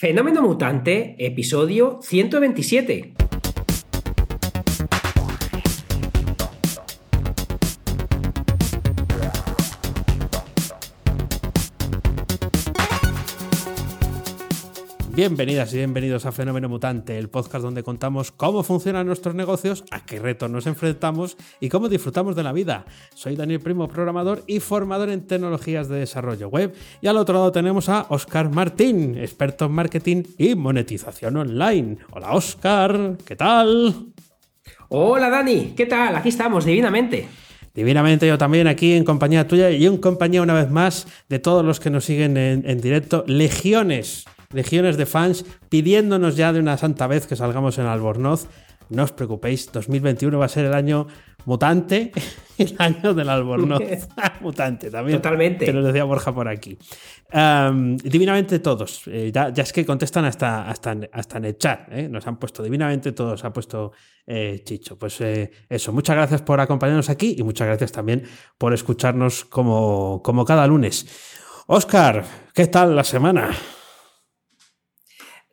Fenómeno Mutante, episodio 127. Bienvenidas y bienvenidos a Fenómeno Mutante, el podcast donde contamos cómo funcionan nuestros negocios, a qué retos nos enfrentamos y cómo disfrutamos de la vida. Soy Daniel Primo, programador y formador en tecnologías de desarrollo web. Y al otro lado tenemos a Oscar Martín, experto en marketing y monetización online. Hola Oscar, ¿qué tal? Hola Dani, ¿qué tal? Aquí estamos, divinamente. Divinamente yo también aquí en compañía tuya y en compañía una vez más de todos los que nos siguen en, en directo. Legiones legiones de fans pidiéndonos ya de una santa vez que salgamos en Albornoz. No os preocupéis, 2021 va a ser el año mutante, el año del Albornoz. mutante también. Totalmente. Que nos decía Borja por aquí. divinamente todos. Eh, ya, es que contestan hasta, hasta, hasta en el chat. ¿eh? Nos han puesto divinamente todos, ha puesto eh, Chicho. Pues eso, muchas gracias por acompañarnos aquí y muchas gracias también por escucharnos como, como cada lunes. Oscar, ¿qué tal la semana?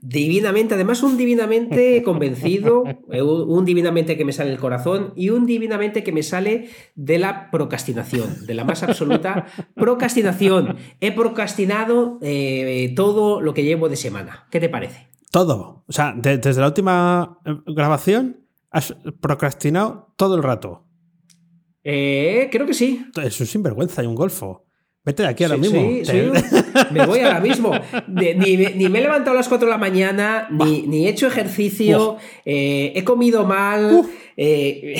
Divinamente, además un divinamente convencido, eh, un divinamente que me sale del corazón y un divinamente que me sale de la procrastinación, de la más absoluta procrastinación. He procrastinado eh, todo lo que llevo de semana. ¿Qué te parece? Todo. O sea, desde la última eh, grabación has procrastinado todo el rato. creo que sí. Es un sinvergüenza y un golfo. Vete de aquí ahora mismo. Sí, sí, me voy ahora mismo. ni, me he levantado a las 4 de la mañana, ni, he hecho ejercicio, eh, he comido mal. Eh,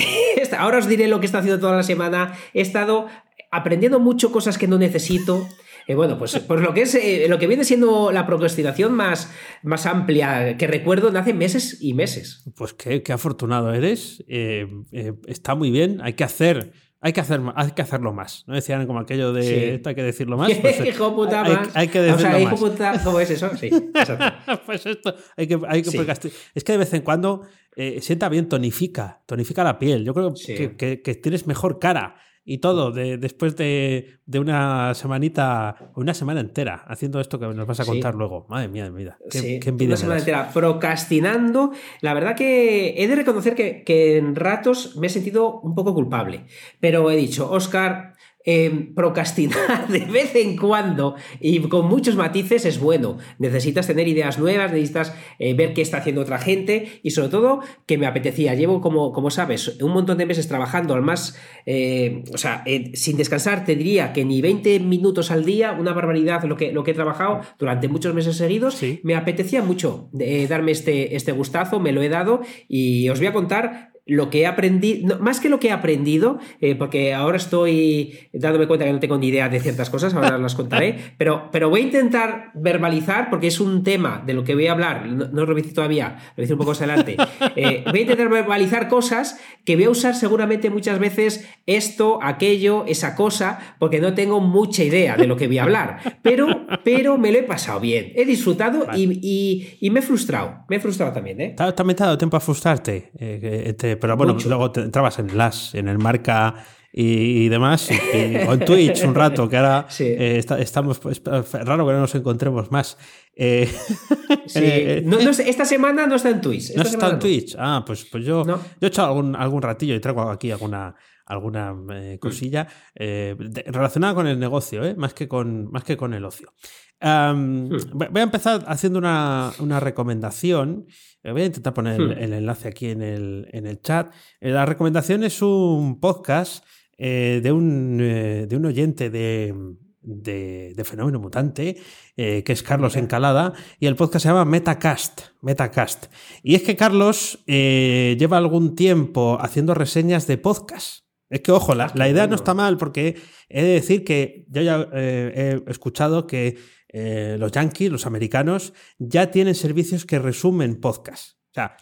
ahora os diré lo que he estado haciendo toda la semana. He estado aprendiendo mucho cosas que no necesito. Eh, bueno, pues, pues lo que es lo que viene siendo la procrastinación más, más amplia que recuerdo de hace meses y meses. Pues qué, qué afortunado eres. está muy bien. Hay que hacer hay que, hacer, hay que hacerlo más. ¿No decían como aquello de esto hay que decirlo más? Pues, hijo puta hay, más. Hay, que decirlo o sea, hijo puta, ¿cómo es eso? Sí, pues esto, hay que, hay que Es que de vez en cuando eh, sienta bien, tonifica, tonifica la piel. Yo creo que, que, que, tienes mejor cara y todo de, después de, una semanita, una semana entera haciendo esto que nos vas a contar luego. Madre mía, mía. Qué, qué envidia. Una semana entera procrastinando. La verdad que he de reconocer que, que en ratos me he sentido un poco culpable. Pero he dicho, Oscar, Em, procrastinar de vez en cuando y con muchos matices es bueno. Necesitas tener ideas nuevas, necesitas eh, ver qué está haciendo otra gente y sobre todo que me apetecía. Llevo, como, como sabes, un montón de meses trabajando al más, eh, o sea, eh, sin descansar, te diría que ni 20 minutos al día, una barbaridad lo que, lo que he trabajado durante muchos meses seguidos. Me apetecía mucho darme este, este gustazo, me lo he dado y os voy a contar lo que he aprendido, más que lo que he aprendido, eh, porque ahora estoy dándome cuenta que no tengo ni idea de ciertas cosas, ahora las contaré, pero, pero voy a intentar verbalizar, porque es un tema de lo que voy a hablar, no, lo voy a decir todavía, lo voy a decir un poco más adelante, eh, voy a intentar verbalizar cosas que voy a usar seguramente muchas veces esto, aquello, esa cosa, porque no tengo mucha idea de lo que voy a hablar, pero, pero me lo he pasado bien, he disfrutado y, y, me he frustrado, me he frustrado también. ¿eh? ¿También te ha dado tiempo a frustrarte? Eh, pero bueno, luego te entrabas en las, en el marca y, demás, o en Twitch un rato, que ahora eh, estamos, es raro que no nos encontremos más. Eh, eh, esta semana no está en Twitch. no está en Twitch. Ah, pues, pues yo, yo he hecho algún, algún ratillo y traigo aquí alguna, alguna mm. cosilla relacionada con el negocio, más, que con, más que con el ocio. Hmm. Voy a empezar haciendo una, una recomendación Voy a intentar poner el, hmm. enlace aquí en el, en el chat. Eh, la recomendación es un podcast eh, de, un, eh, de un oyente de, de, Fenómeno Mutante, que es Carlos Encalada, y el podcast se llama Metacast. Metacast. Y es que Carlos lleva algún tiempo haciendo reseñas de podcast. Es que, ojo, la, la idea no está mal porque he de decir que yo ya he escuchado que eh, los yankees, los americanos, ya tienen servicios que resumen podcast. O sea,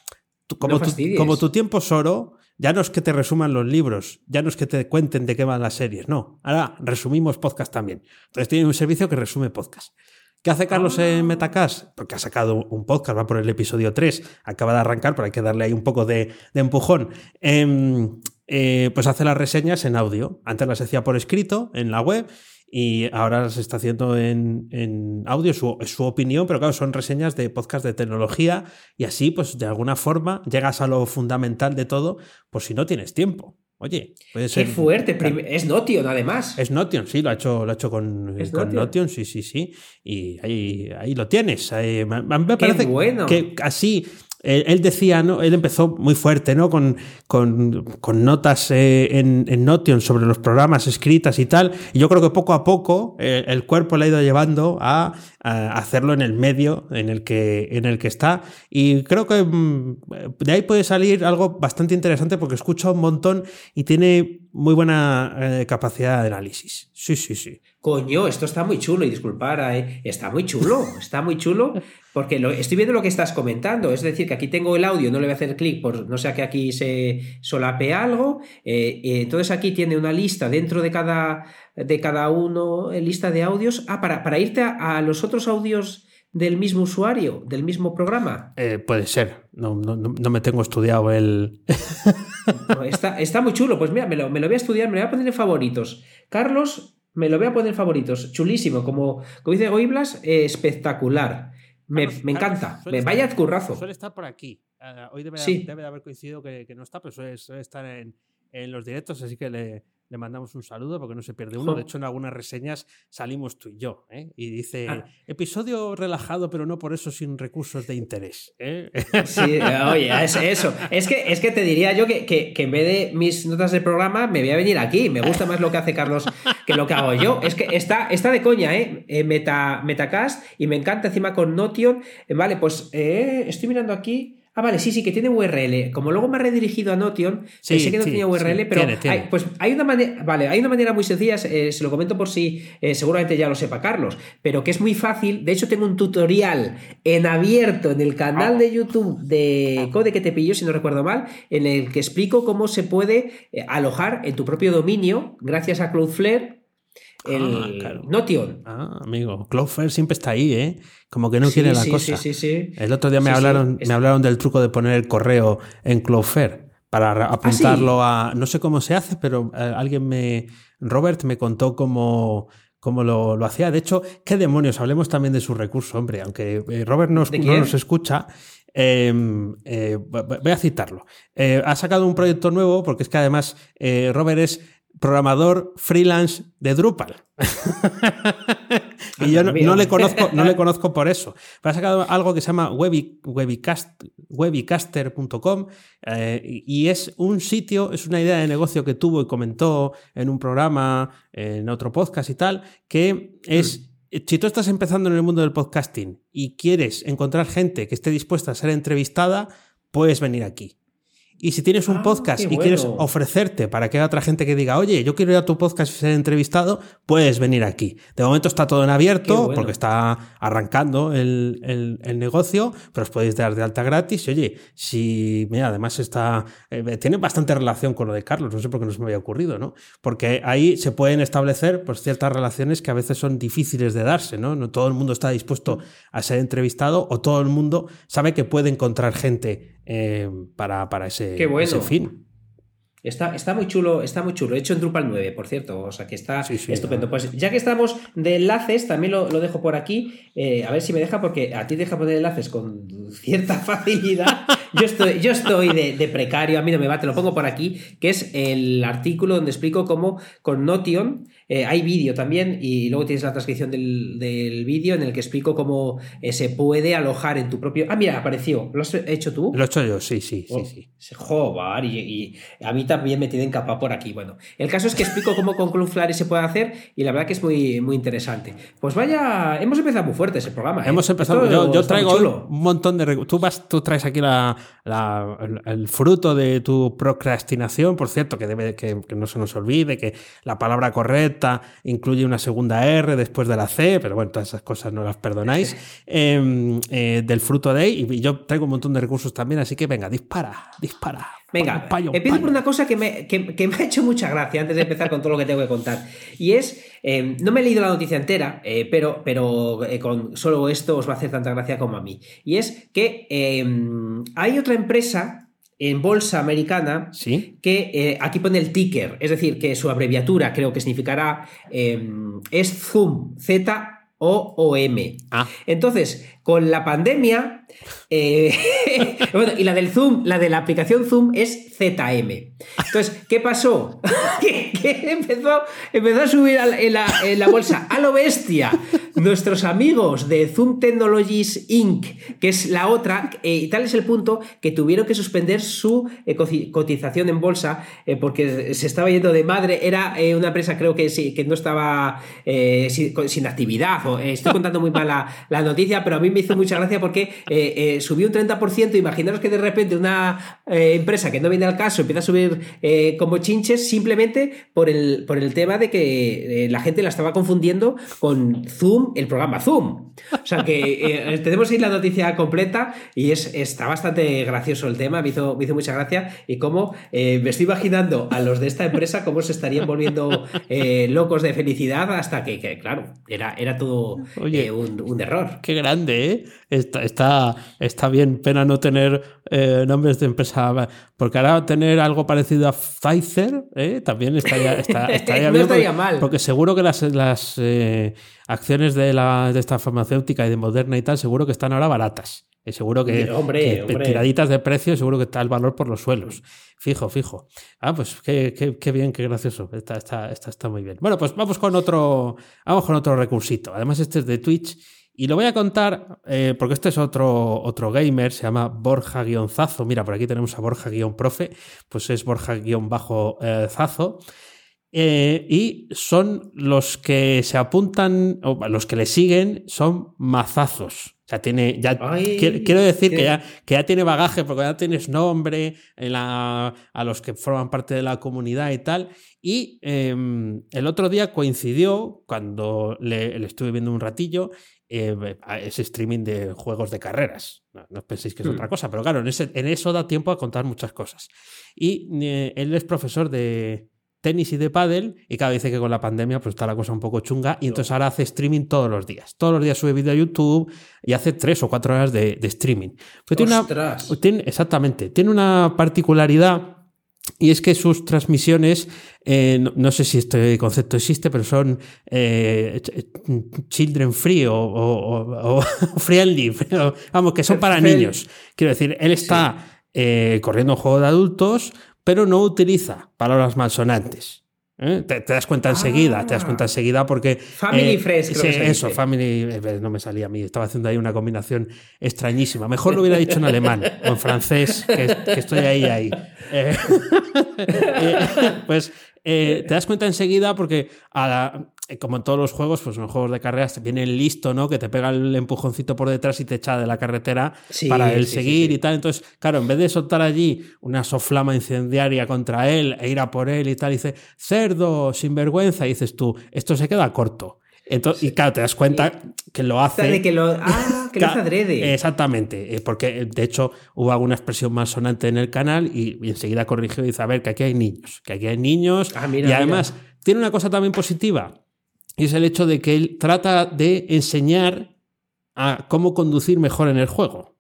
como, tu, como tu tiempo es oro, ya no es que te resuman los libros, ya no es que te cuenten de qué van las series, no. Ahora resumimos podcast también. Entonces tienen un servicio que resume podcast. ¿Qué hace Carlos en ah. Metacast? Porque ha sacado un podcast, va por el episodio 3, acaba de arrancar, pero hay que darle ahí un poco de, empujón. Em, eh, pues hace las reseñas en audio. Antes las hacía por escrito en la web y ahora se está haciendo en, audio, su, su opinión, pero claro, son reseñas de podcast de tecnología y así, pues de alguna forma llegas a lo fundamental de todo, por si no tienes tiempo. Oye, puede ser. Qué fuerte. Es Notion, además. Es Notion, sí, lo ha hecho, lo ha hecho con, Notion? sí, sí, sí. Y ahí, ahí lo tienes. me, parece bueno. que así él, decía, ¿no? Él empezó muy fuerte, ¿no? Con, con, con notas eh, en, en, Notion sobre los programas escritas y tal. Y yo creo que poco a poco eh, el cuerpo le ha ido llevando a, hacerlo en el medio en el que, en el que está. Y creo que mm, de ahí puede salir algo bastante interesante porque escucha un montón y tiene muy buena eh, capacidad de análisis. Sí, sí, sí. Coño, esto está muy chulo y disculpar, está muy chulo, está muy chulo. Porque lo, estoy viendo lo que estás comentando, es decir, que aquí tengo el audio, no le voy a hacer clic por no sea que aquí se solape algo. Eh, eh, entonces aquí tiene una lista dentro de cada, de cada uno, eh, lista de audios. Ah, para, para irte a, los otros audios del mismo usuario, del mismo programa. puede ser, no, no, me tengo estudiado el... está, está, muy chulo, pues mira, me lo, me lo voy a estudiar, me lo voy a poner en favoritos. Carlos, me lo voy a poner favoritos, chulísimo, como, como dice Goiblas, espectacular. Me, encanta. me vaya currazo. Suele estar por aquí. Ah, hoy debe, debe, haber coincidido que, no está, pero suele, estar en, en, los directos, así que le, le mandamos un saludo porque no se pierde uno. De hecho, en algunas reseñas salimos tú y yo. ¿eh? Y dice, ah. episodio relajado, pero no por eso sin recursos de interés. ¿eh? Sí, oye, es eso. Es que, es que te diría yo que, que, en vez de mis notas de programa, me voy a venir aquí. Me gusta más lo que hace Carlos que lo que hago yo. Es que está, está de coña, ¿eh? eh Meta, Metacast y me encanta encima con Notion. Vale, pues estoy mirando aquí. Ah, vale, sí, sí, que tiene URL. Como luego me ha redirigido a Notion, sé que no tenía URL, pero Hay, pues hay una manera, vale, hay una manera muy sencilla, eh, se lo comento por si eh, seguramente ya lo sepa Carlos, pero que es muy fácil. De hecho, tengo un tutorial en abierto en el canal de YouTube de Code que te pilló, si no recuerdo mal, en el que explico cómo se puede eh, alojar en tu propio dominio, gracias a Cloudflare, el ah, Notion. Ah, amigo, Cloudflare siempre está ahí, ¿eh? Como que no quiere la cosa. Sí, sí, El otro día me hablaron, me hablaron del truco de poner el correo en Cloudflare para ¿Ah, apuntarlo a. No sé cómo se hace, pero eh, alguien me. Robert me contó cómo cómo lo, hacía. De hecho, ¿qué demonios? Hablemos también de su recurso, hombre. Aunque eh, Robert no nos escucha, em, eh, voy a citarlo. ha sacado un proyecto nuevo, porque es que además Robert es programador freelance de Drupal. y yo no, le conozco, no le conozco por eso. Pero ha sacado algo que se llama webicaster.com eh, y es un sitio, es una idea de negocio que tuvo y comentó en un programa, en otro podcast y tal, que es... Mm. Si tú estás empezando en el mundo del podcasting y quieres encontrar gente que esté dispuesta a ser entrevistada, puedes venir aquí. Y si tienes un ah, podcast y quieres ofrecerte para que haya otra gente que diga, oye, yo quiero ir a tu podcast y ser entrevistado, puedes venir aquí. De momento está todo en abierto porque está arrancando el, negocio, pero os podéis dar de alta gratis. Y oye, si, mira, además está, eh, tiene bastante relación con lo de Carlos, no sé por qué no se me había ocurrido, ¿no? Porque ahí se pueden establecer pues, ciertas relaciones que a veces son difíciles de darse, ¿no? No todo el mundo está dispuesto a ser entrevistado o todo el mundo sabe que puede encontrar gente eh, para, para ese, fin. Está, está, muy chulo, está muy chulo. Hecho en Drupal 9, por cierto. O sea que está estupendo. Pues ya que estamos de enlaces, también lo, dejo por aquí. Eh, a ver si me deja, porque a ti deja poner enlaces con cierta facilidad. yo estoy, yo estoy de, precario, a mí no me va, te lo pongo por aquí, que es el artículo donde explico cómo con Notion eh, hay vídeo también y luego tienes la transcripción del, vídeo en el que explico cómo eh, se puede alojar en tu propio... Ah, mira, apareció. ¿Lo has hecho tú? Lo he hecho yo, sí, sí, sí. Oh, sí. Joder, y, a mí también me tienen capa por aquí. Bueno, el caso es que explico cómo con Cloudflare se puede hacer y la verdad que es muy, muy interesante. Pues vaya, hemos empezado muy fuerte ese programa. ¿eh? Hemos empezado, yo, traigo un montón de... Tú, vas, tú traes aquí la, el, fruto de tu procrastinación, por cierto, que, debe, que no se nos olvide, que la palabra correcta incluye una segunda R después de la C, pero bueno, todas esas cosas no las perdonáis, em, eh, del fruto de ahí. Y yo traigo un montón de recursos también, así que venga, dispara, dispara. Venga, empiezo por una cosa que me, me, ha hecho mucha gracia antes de empezar con todo lo que tengo que contar. Y es, em, no me he leído la noticia entera, eh, pero, pero eh, con solo esto os va a hacer tanta gracia como a mí. Y es que em, hay otra empresa en bolsa americana ¿Sí? que eh, aquí pone el ticker, es decir, que su abreviatura creo que significará em, es Zoom, Z O O M. Ah. Entonces, con la pandemia, eh, bueno, y la del Zoom, la de la aplicación Zoom es ZM. Entonces, ¿qué pasó? que, empezó, empezó, a subir en la, bolsa a lo bestia nuestros amigos de Zoom Technologies Inc., que es la otra, eh, y tal es el punto que tuvieron que suspender su eh, cotización en bolsa porque se estaba yendo de madre. Era una empresa, creo que sí, que no estaba sin, sin, actividad. O, estoy contando muy mal la, la, noticia, pero a mí me hizo mucha gracia porque subió un 30%. Imaginaros que de repente una empresa que no viene al caso empieza a subir como chinches simplemente por el, por el tema de que la gente la estaba confundiendo con Zoom el programa Zoom. O sea que eh, tenemos ahí la noticia completa y es, está bastante gracioso el tema, me hizo, me hizo mucha gracia y cómo eh, me estoy imaginando a los de esta empresa cómo se estarían volviendo eh, locos de felicidad hasta que, que claro, era, era todo Oye, un, un, error. Qué grande, ¿eh? Está, está, está bien, pena no tener nombres de empresa, porque ahora tener algo parecido a Pfizer también estaría, está, estaría no bien. Estaría porque, mal. porque seguro que las, las acciones de, la, de esta farmacéutica y de Moderna y tal, seguro que están ahora baratas. Y seguro que, hombre, que hombre. tiraditas de precio, seguro que está el valor por los suelos. Fijo, fijo. Ah, pues qué, qué, qué bien, qué gracioso. Está, está, está, está, muy bien. Bueno, pues vamos con otro. Vamos con otro recursito. Además, este es de Twitch. Y lo voy a contar eh, porque este es otro, otro gamer, se llama Borja-Zazo. Mira, por aquí tenemos a Borja-Profe, pues es Borja-Zazo. Eh, y son los que se apuntan, o los que le siguen, son mazazos. O sea, tiene. Ya, Ay, quiero, quiero, decir qué... que ya, que ya, tiene bagaje, porque ya tienes nombre en la, a los que forman parte de la comunidad y tal. Y eh, el otro día coincidió, cuando le, le estuve viendo un ratillo, eh, ese streaming de juegos de carreras. No, no penséis que es mm. otra cosa, pero claro, en, ese, en, eso da tiempo a contar muchas cosas. Y eh, él es profesor de tenis y de pádel y cada dice que con la pandemia pues está la cosa un poco chunga y entonces ahora hace streaming todos los días. Todos los días sube vídeo a YouTube y hace tres o cuatro horas de, de streaming. Pero tiene una, tiene, exactamente, tiene una particularidad y es que sus transmisiones, eh, no, no, sé si este concepto existe, pero son eh, children free o, o, o friendly, pero, vamos, que son para niños. Quiero decir, él está sí. eh, corriendo un juego de adultos, pero no utiliza palabras malsonantes. ¿Eh? Te, te, das cuenta enseguida, Ah. te das cuenta enseguida porque. Family eh, Fresh, creo sí, que eso. Family. eh, No me salía a mí, estaba haciendo ahí una combinación extrañísima. Mejor lo hubiera dicho en alemán o en francés, que, que estoy ahí, ahí. Eh, pues te das cuenta enseguida porque a la, como en todos los juegos, pues en los juegos de carreras viene el listo, ¿no? Que te pega el empujoncito por detrás y te echa de la carretera Sí, para él sí, seguir sí, y tal. Entonces, claro, en vez de soltar allí una soflama incendiaria contra él e ir a por él y tal, dice, cerdo, sinvergüenza, y dices tú, esto se queda corto. Entonces, y claro, te das cuenta que lo hace. De que lo, ah, que lo hace adrede. Exactamente, eh, porque de hecho hubo alguna expresión más sonante en el canal y, y, enseguida corrigió y dice, a ver, que aquí hay niños, que aquí hay niños. Ah, mira, y además mira. tiene una cosa también positiva, es el hecho de que él trata de enseñar a cómo conducir mejor en el juego.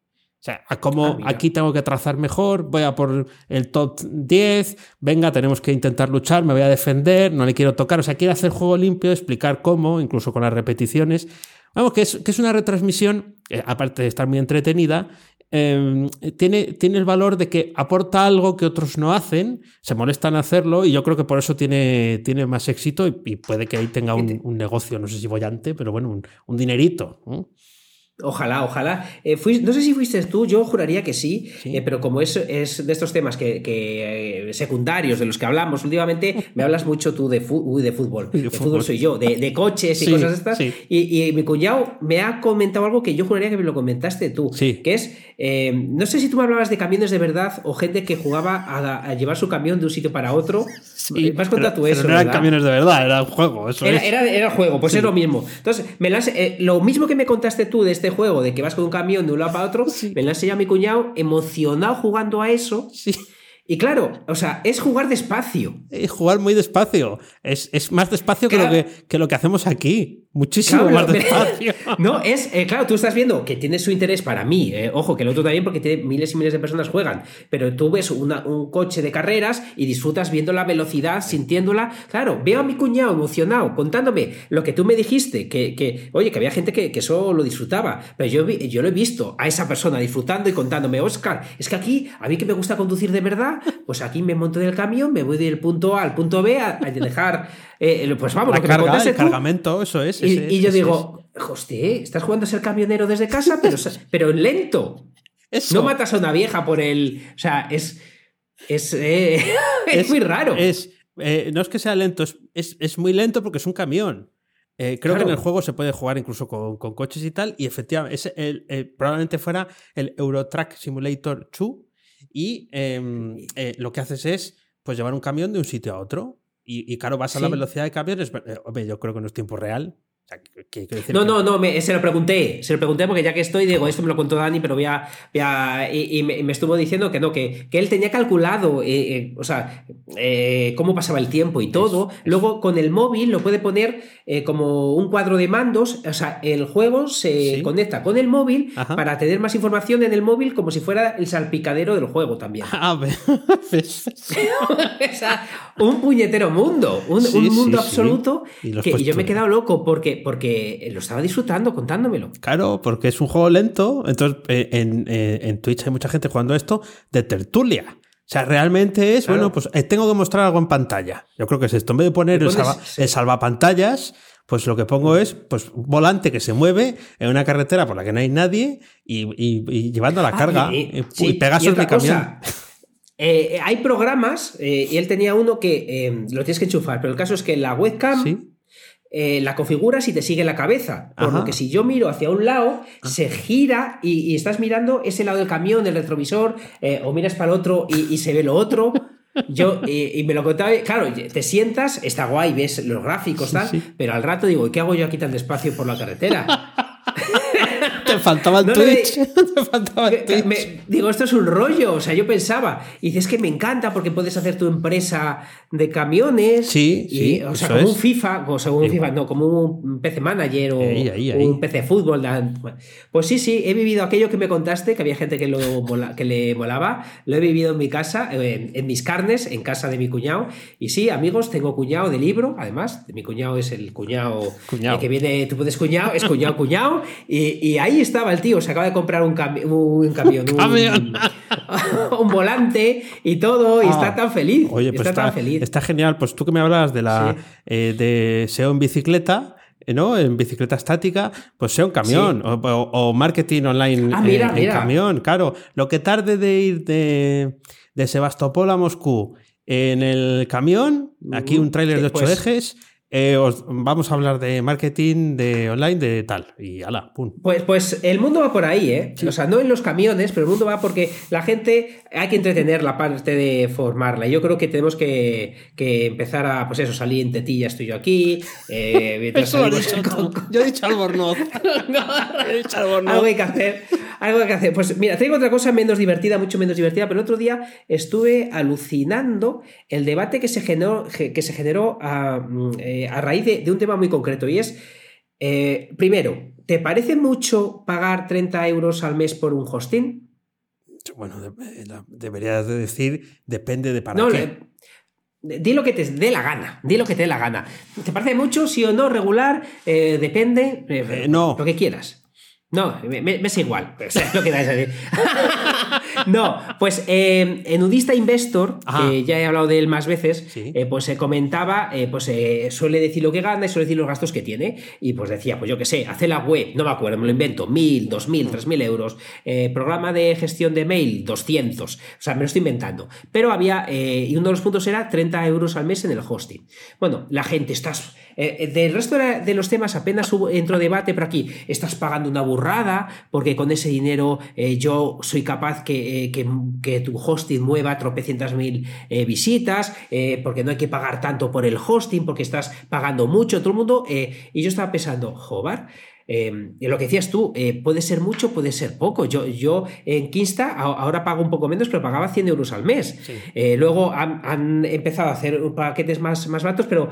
O sea, a cómo Ah, aquí tengo que trazar mejor, voy a por el top 10, venga, tenemos que intentar luchar, me voy a defender, no le quiero tocar. O sea, quiere hacer juego limpio, explicar cómo, incluso con las repeticiones. Vamos, que es, que es una retransmisión, eh, aparte de estar muy entretenida, eh, tiene, tiene el valor de que aporta algo que otros no hacen, se molestan a hacerlo y yo creo que por eso tiene, tiene más éxito y, y puede que ahí tenga un, un, negocio, no sé si bollante, pero bueno, un, un dinerito. ¿no? Ojalá, ojalá. Eh, no sé si fuiste tú, yo juraría que sí, sí. Eh, pero como es, es, de estos temas que, que eh, secundarios de los que hablamos últimamente, me hablas mucho tú de, fútbol. De, de fútbol. fútbol. soy yo, de, de coches y sí, cosas estas. Sí. Y, y, mi cuñado me ha comentado algo que yo juraría que me lo comentaste tú, que es, no sé si tú me hablabas de camiones de verdad o gente que jugaba a, a llevar su camión de un sitio para otro. Tú eso. Pero no eran ¿verdad? camiones de verdad, era un juego. Eso era, es. era, juego, pues es lo mismo. Entonces, me las, lo mismo que me contaste tú de este juego, de que vas con un camión de un lado para otro, sí. me lo ha enseñado mi cuñado emocionado jugando a eso. Sí. Y claro, o sea, es jugar despacio. Es jugar muy despacio. Es, es más despacio claro. que, lo que, que, lo que hacemos aquí. Muchísimo más despacio. no, es, eh, claro, tú estás viendo que tiene su interés para mí, eh, ojo, que el otro también porque tiene miles y miles de personas juegan, pero tú ves un coche de carreras y disfrutas viendo la velocidad, sintiéndola. Claro, veo a mi cuñado emocionado contándome lo que tú me dijiste, que, oye, que había gente que, que eso lo disfrutaba, pero yo, yo lo he visto a esa persona disfrutando y contándome, Oscar, es que aquí, a mí que me gusta conducir de verdad, pues aquí me monto del camión, me voy del punto A al punto B a, dejar, eh, pues vamos, la carga, el cargamento, eso es. Y, yo digo, hostia, estás jugando a ser camionero desde casa, pero, pero lento. No matas a una vieja por el. O sea, es. Es, eh, es, muy raro. Es, eh, no es que sea lento, es, es, muy lento porque es un camión. creo que en el juego se puede jugar incluso con, con coches y tal. Y efectivamente, es el, probablemente fuera el Eurotrack Simulator 2. Y em, lo que haces es pues llevar un camión de un sitio a otro. Y, claro, vas a la velocidad de camiones. Eh, yo creo que no es tiempo real, no, no, no, me, se lo pregunté, se lo pregunté porque ya que estoy, digo, esto me lo contó Dani, pero voy a, y, me, estuvo diciendo que no, que, que él tenía calculado, eh, eh, o sea, eh, cómo pasaba el tiempo y todo. Luego con el móvil lo puede poner como un cuadro de mandos, o sea, el juego se conecta con el móvil para tener más información en el móvil como si fuera el salpicadero del juego también. Ah, o sea, un puñetero mundo, un, mundo absoluto que yo me he quedado loco porque porque, lo estaba disfrutando contándomelo. Claro, porque es un juego lento. Entonces, eh, eh, en, Twitch hay mucha gente jugando esto de tertulia. O sea, realmente es, bueno, pues eh, tengo que mostrar algo en pantalla. Yo creo que es esto. En vez de poner el, salvapantallas, pues lo que pongo es pues un volante que se mueve en una carretera por la que no hay nadie y, llevando la ah, carga y, Pegasus de camión. hay programas, y él tenía uno que lo tienes que enchufar, pero el caso es que la webcam eh, la configuras y te sigue la cabeza. Por lo que si yo miro hacia un lado, ah. se gira y, estás mirando ese lado del camión, del retrovisor, eh, o miras para el otro y, se ve lo otro. Yo, y, me lo contaba, claro, te sientas, está guay, ves los gráficos, tal, pero al rato digo, ¿qué hago yo aquí tan despacio por la carretera? Te faltaba el Twitch. Te faltaba digo, esto es un rollo. O sea, yo pensaba. Y dices que me encanta porque puedes hacer tu empresa de camiones. Sí, sí. O sea, como un FIFA, o sea, un FIFA, no, como un PC Manager o un PC Fútbol. Pues sí, sí, he vivido aquello que me contaste, que había gente que, lo que le molaba. Lo he vivido en mi casa, en, mis carnes, en casa de mi cuñado. Y sí, amigos, tengo cuñado de libro, además. Mi cuñado es el cuñado, que viene, tú puedes cuñado, es cuñado, cuñado. Y, ahí estaba el tío, se acaba de comprar un, un camión, un, volante y todo, y está ah. tan feliz. Oye, pues está, tan feliz. está genial. Pues tú que me hablabas de la eh, de SEO en bicicleta. ¿no? En bicicleta estática, pues sea un camión o, marketing online ah, en, camión, claro. Lo que tarde de ir de, de Sebastopol a Moscú en el camión, aquí un tráiler de ocho pues ejes, eh, vamos a hablar de marketing, de online, de tal. Y ala, pum. Pues, pues el mundo va por ahí, ¿eh? O sea, no en los camiones, pero el mundo va porque la gente hay que entretener la parte de formarla. Yo creo que tenemos que, empezar a, pues eso, salir en tetillas tú y yo aquí. Eh, eso lo he dicho Yo he dicho albornoz. he dicho albornoz. Algo hay que hacer. Algo que hacer. Pues mira, tengo otra cosa menos divertida, mucho menos divertida, pero el otro día estuve alucinando el debate que se generó, que se generó a. Mm, eh, a raíz de, un tema muy concreto y es, eh, primero, ¿te parece mucho pagar 30 euros al mes por un hosting? Bueno, deberías de decir, depende de para qué. di lo que te dé la gana, di lo que te dé la gana. ¿Te parece mucho, sí o no, regular? Eh, depende, eh, no. lo que quieras. No, me, es igual. lo que decir. no, pues eh, en Udista Investor, que ya he hablado de él más veces, eh, pues se comentaba, eh, pues suele decir lo que gana y suele decir los gastos que tiene. Y pues decía, pues yo qué sé, hace la web, no me acuerdo, me lo invento, mil, dos mil, tres mil euros. programa de gestión de mail, 200. O sea, me lo estoy inventando. Pero había, y uno de los puntos era 30 euros al mes en el hosting. Bueno, la gente, estás eh, eh, del resto de los temas apenas hubo, entró debate, pero aquí estás pagando una burrada porque con ese dinero eh, yo soy capaz que, que, tu hosting mueva tropecientas mil visitas, porque no hay que pagar tanto por el hosting, porque estás pagando mucho, todo el mundo. y yo estaba pensando, joder, eh, lo que decías tú, eh, puede ser mucho, puede ser poco. Yo, yo en Kinsta ahora pago un poco menos, pero pagaba 100 euros al mes. Eh, luego han, empezado a hacer paquetes más, más baratos, pero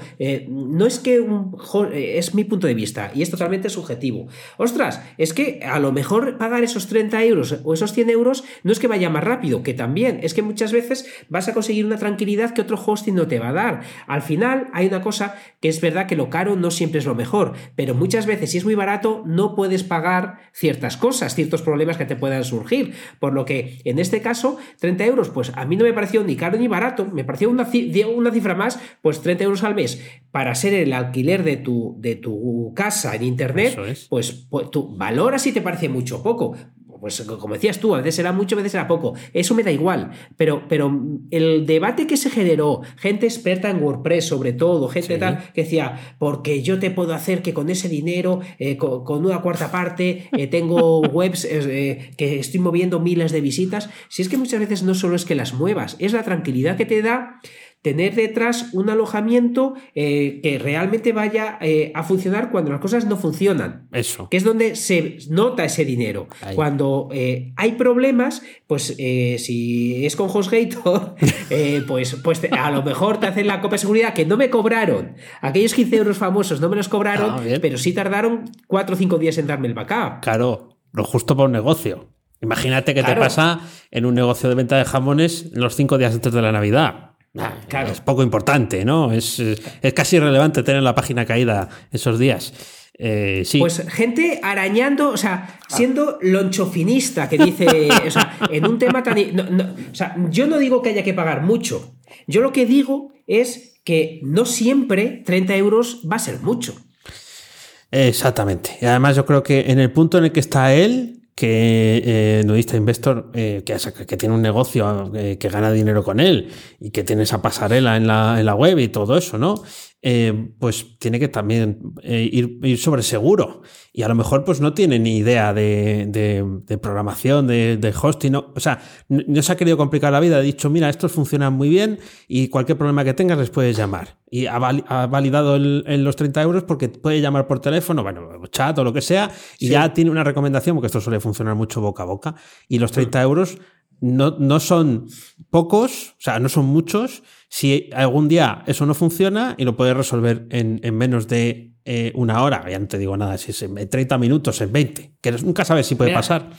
no es que un, es mi punto de vista y es totalmente subjetivo. Ostras, es que a lo mejor pagar esos 30 euros o esos 100 euros no es que vaya más rápido, que también es que muchas veces vas a conseguir una tranquilidad que otro hosting no te va a dar. Al final hay una cosa que es verdad que lo caro no siempre es lo mejor, pero muchas veces si es muy barato, no puedes pagar ciertas cosas, ciertos problemas que te puedan surgir. Por lo que en este caso, 30 euros, pues a mí no me pareció ni caro ni barato, me pareció una, una cifra más, pues 30 euros al mes. Para ser el alquiler de tu, de tu casa en Internet, pues, pues tú valoras si te parece mucho o poco pues como decías tú, a veces era mucho, a veces era poco. Eso me da igual. Pero, pero el debate que se generó, gente experta en WordPress sobre todo, gente tal, que decía, porque yo te puedo hacer que con ese dinero, eh, con, una cuarta parte, eh, tengo webs eh, que estoy moviendo miles de visitas. Si es que muchas veces no solo es que las muevas, es la tranquilidad que te da tener detrás un alojamiento eh, que realmente vaya eh, a funcionar cuando las cosas no funcionan. Eso. Que es donde se nota ese dinero. Cuando eh, hay problemas, pues si es con HostGator, pues, pues a lo mejor te hacen la copia de seguridad que no me cobraron. Aquellos 15 euros famosos no me los cobraron, ah, pero sí tardaron 4 o 5 días en darme el backup. Claro, lo justo para un negocio. Imagínate que te pasa en un negocio de venta de jamones los 5 días antes de la Navidad. Ah, es poco importante, ¿no? Es, es, casi irrelevante tener la página caída esos días. Eh, sí. Pues gente arañando, o sea, siendo lonchofinista, que dice, o sea, en un tema tan... o sea, yo no digo que haya que pagar mucho. Yo lo que digo es que no siempre 30 euros va a ser mucho. Exactamente. Y además yo creo que en el punto en el que está él, que eh, nudista investor eh, que, tiene un negocio eh, que gana dinero con él y que tiene esa pasarela en la, en la web y todo eso, ¿no? Eh, pues tiene que también ir, ir, sobre seguro. Y a lo mejor pues no tiene ni idea de, de, programación, de, de, hosting. o sea, no se ha querido complicar la vida. Ha dicho, mira, estos funcionan muy bien y cualquier problema que tengas les puedes llamar. Y ha, validado en los 30 euros porque puede llamar por teléfono, bueno, chat o lo que sea, y ya tiene una recomendación, porque esto suele funcionar mucho boca a boca. Y los 30 mm. euros no, no son pocos, o sea, no son muchos si algún día eso no funciona y lo puedes resolver en, menos de eh, una hora, ya no te digo nada, si es en 30 minutos, en 20, que nunca sabes si puede pasar.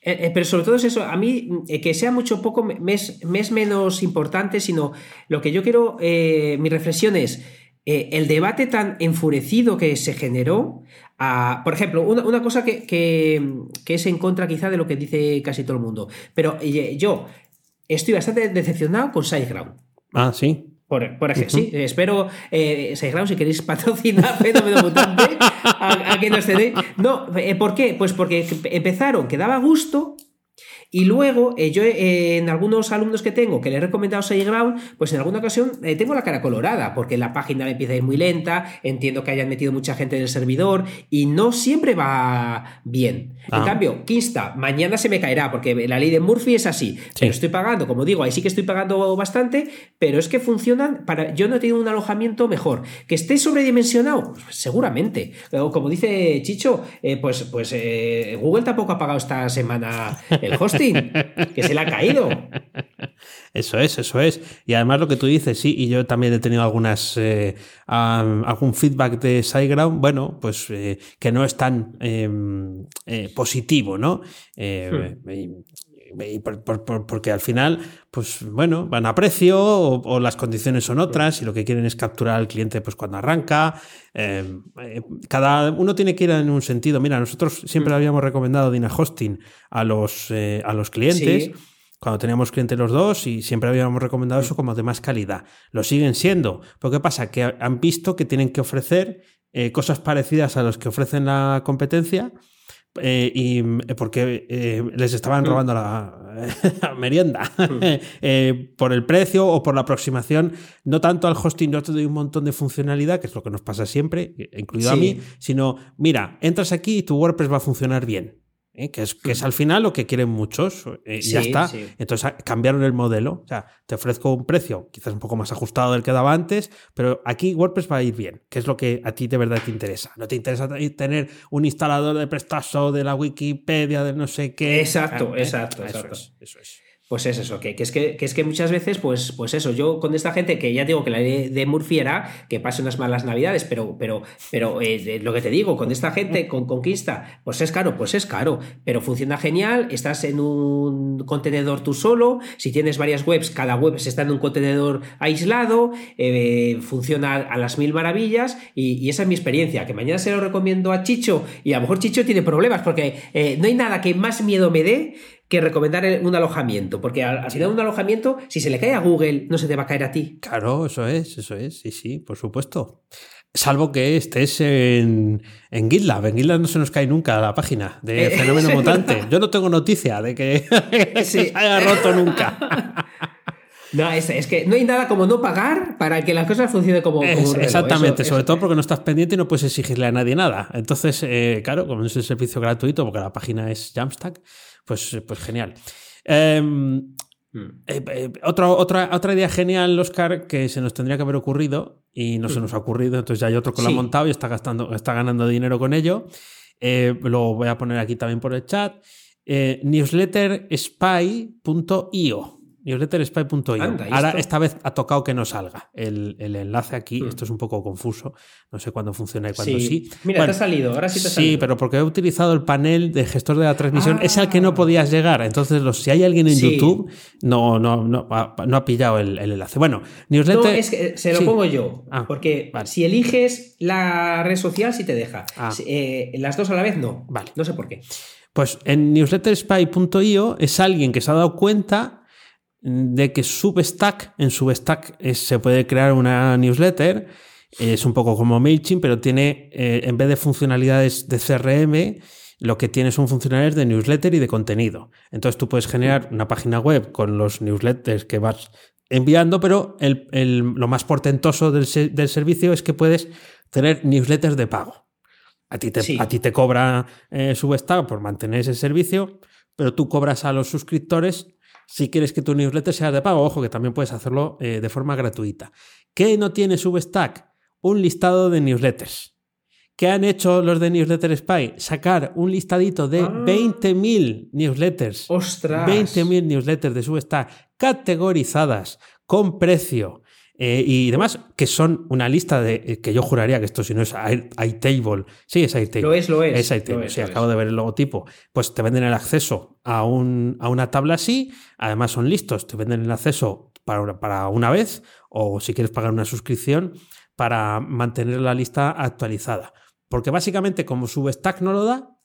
Eh, eh, pero sobre todo es eso, a mí que sea mucho poco me es, menos importante, sino lo que yo quiero, mi reflexión es el debate tan enfurecido que se generó. A, por ejemplo, una, cosa que, que, es en contra quizá de lo que dice casi todo el mundo, pero yo estoy bastante decepcionado con SiteGround. Ah, sí. Por, ejemplo, sí, espero, eh, si queréis patrocinar Fenómeno Mutante, a, a que nos cedéis. No, eh, ¿por qué? Pues porque empezaron, que daba gusto, y luego, eh, yo eh, en algunos alumnos que tengo que le he recomendado SiteGround, pues en alguna ocasión eh, tengo la cara colorada, porque la página empieza a ir muy lenta, entiendo que hayan metido mucha gente en el servidor y no siempre va bien. En ah. cambio, Kinsta, mañana se me caerá, porque la ley de Murphy es así. Pero estoy pagando, como digo, ahí sí que estoy pagando bastante, pero es que funcionan para. Yo no he tenido un alojamiento mejor. ¿Que esté sobredimensionado? Pues seguramente. como dice Chicho, pues, pues Google tampoco ha pagado esta semana el que se le ha caído. Eso es, eso es. Y además lo que tú dices, sí, y yo también he tenido algunas eh, algún feedback de SiteGround, bueno, pues eh, que no es tan em, eh, positivo, ¿no? Hmm. porque al final, pues bueno, van a precio o, las condiciones son otras y lo que quieren es capturar al cliente pues cuando arranca. Em, cada uno tiene que ir en un sentido. Mira, nosotros siempre hmm. habíamos recomendado Dina Hosting a los, a los clientes cuando teníamos clientes los dos y siempre habíamos recomendado eso como de más calidad. Lo siguen siendo. Pero ¿qué pasa? Que han visto que tienen que ofrecer eh, cosas parecidas a las que ofrecen la competencia. Eh, y eh, porque les estaban mm. robando la, merienda mm. por el precio o por la aproximación, no tanto al hosting, yo te doy un montón de funcionalidad, que es lo que nos pasa siempre, incluido a mí, sino, mira, entras aquí y tu WordPress va a funcionar bien. ¿Eh? que, es, que es al final lo que quieren muchos, eh, y ya está. Entonces ah, cambiaron el modelo, o sea, te ofrezco un precio quizás un poco más ajustado del que daba antes, pero aquí WordPress va a ir bien, que es lo que a ti de verdad te interesa. No te interesa tener un instalador de Prestaso, de la Wikipedia, de no sé qué. Exacto, ¿eh? exacto, exacto. eso es. Pues es eso, que, es que, es que muchas veces, pues, pues eso, yo con esta gente que ya digo que la de, de Murphy era que pase unas malas navidades, pero, pero, pero eh, lo que te digo, con esta gente, con Conquista, pues es caro, pues es caro, pero funciona genial, estás en un contenedor tú solo, si tienes varias webs, cada web está en un contenedor aislado, eh, funciona a las mil maravillas y, esa es mi experiencia, que mañana se lo recomiendo a Chicho y a lo mejor Chicho tiene problemas porque eh, no hay nada que más miedo me dé que recomendar un alojamiento, porque al, final un alojamiento, si se le cae a Google, no se te va a caer a ti. Claro, eso es, eso es, sí, sí, por supuesto. Salvo que estés en, en GitLab. En GitLab no se nos cae nunca la página de eh, Fenómeno Mutante. Yo no tengo noticia de que se haya roto nunca. No, es, que no hay nada como no pagar para que las cosas funcionen como, Exactamente, sobre todo porque no estás pendiente y no puedes exigirle a nadie nada. Entonces, eh, claro, como es el servicio gratuito, porque la página es Jamstack, pues, pues genial. Em, hmm. eh, eh, otra, otra idea genial, Oscar, que se nos tendría que haber ocurrido y no se nos ha ocurrido, entonces ya hay otro que lo ha montado y está, gastando, está ganando dinero con ello. Eh, lo voy a poner aquí también por el chat. newsletterspy.io newsletterspy.io. Ahora, esta vez ha tocado que no salga el, enlace aquí. Hmm. Esto es un poco confuso. No sé cuándo funciona y cuándo sí. Mira, te ha salido. Ahora sí te ha salido. Sí, pero porque he utilizado el panel de gestor de la transmisión. Es al que no ah. podías llegar. Entonces, los, si hay alguien en YouTube, no, no, no, no ha pillado el, enlace. Bueno, newsletter. No, es que se lo pongo yo. Ah, porque si eliges la red social, sí te deja. Ah. Eh, las dos a la vez, no. Vale. No sé por qué. Pues en newsletterspy.io es alguien que se ha dado cuenta de que Substack, en Substack se puede crear una newsletter, es un poco como MailChimp, pero tiene, eh, en vez de funcionalidades de CRM, lo que tiene son funcionalidades de newsletter y de contenido. Entonces tú puedes generar una página web con los newsletters que vas enviando, pero lo más portentoso del, servicio es que puedes tener newsletters de pago. A ti te, a ti te cobra eh, Substack por mantener ese servicio, pero tú cobras a los suscriptores si quieres que tu newsletter sea de pago, ojo que también puedes hacerlo eh, de forma gratuita. ¿Qué no tiene Substack? Un listado de newsletters. ¿Qué han hecho los de Newsletter Spy? Sacar un listadito de 20.000 ah. newsletters. ¡Ostras! 20.000 newsletters de Substack categorizadas con precio, eh, y demás, que son una lista de eh, que yo juraría que esto si no es iTable, sí es iTable. Lo es, lo es. Es iTable, sí, acabo de ver el logotipo. Pues te venden el acceso a, un, a una tabla así, además son listos, te venden el acceso para, para una vez o si quieres pagar una suscripción para mantener la lista actualizada. Porque básicamente como Substack no lo da,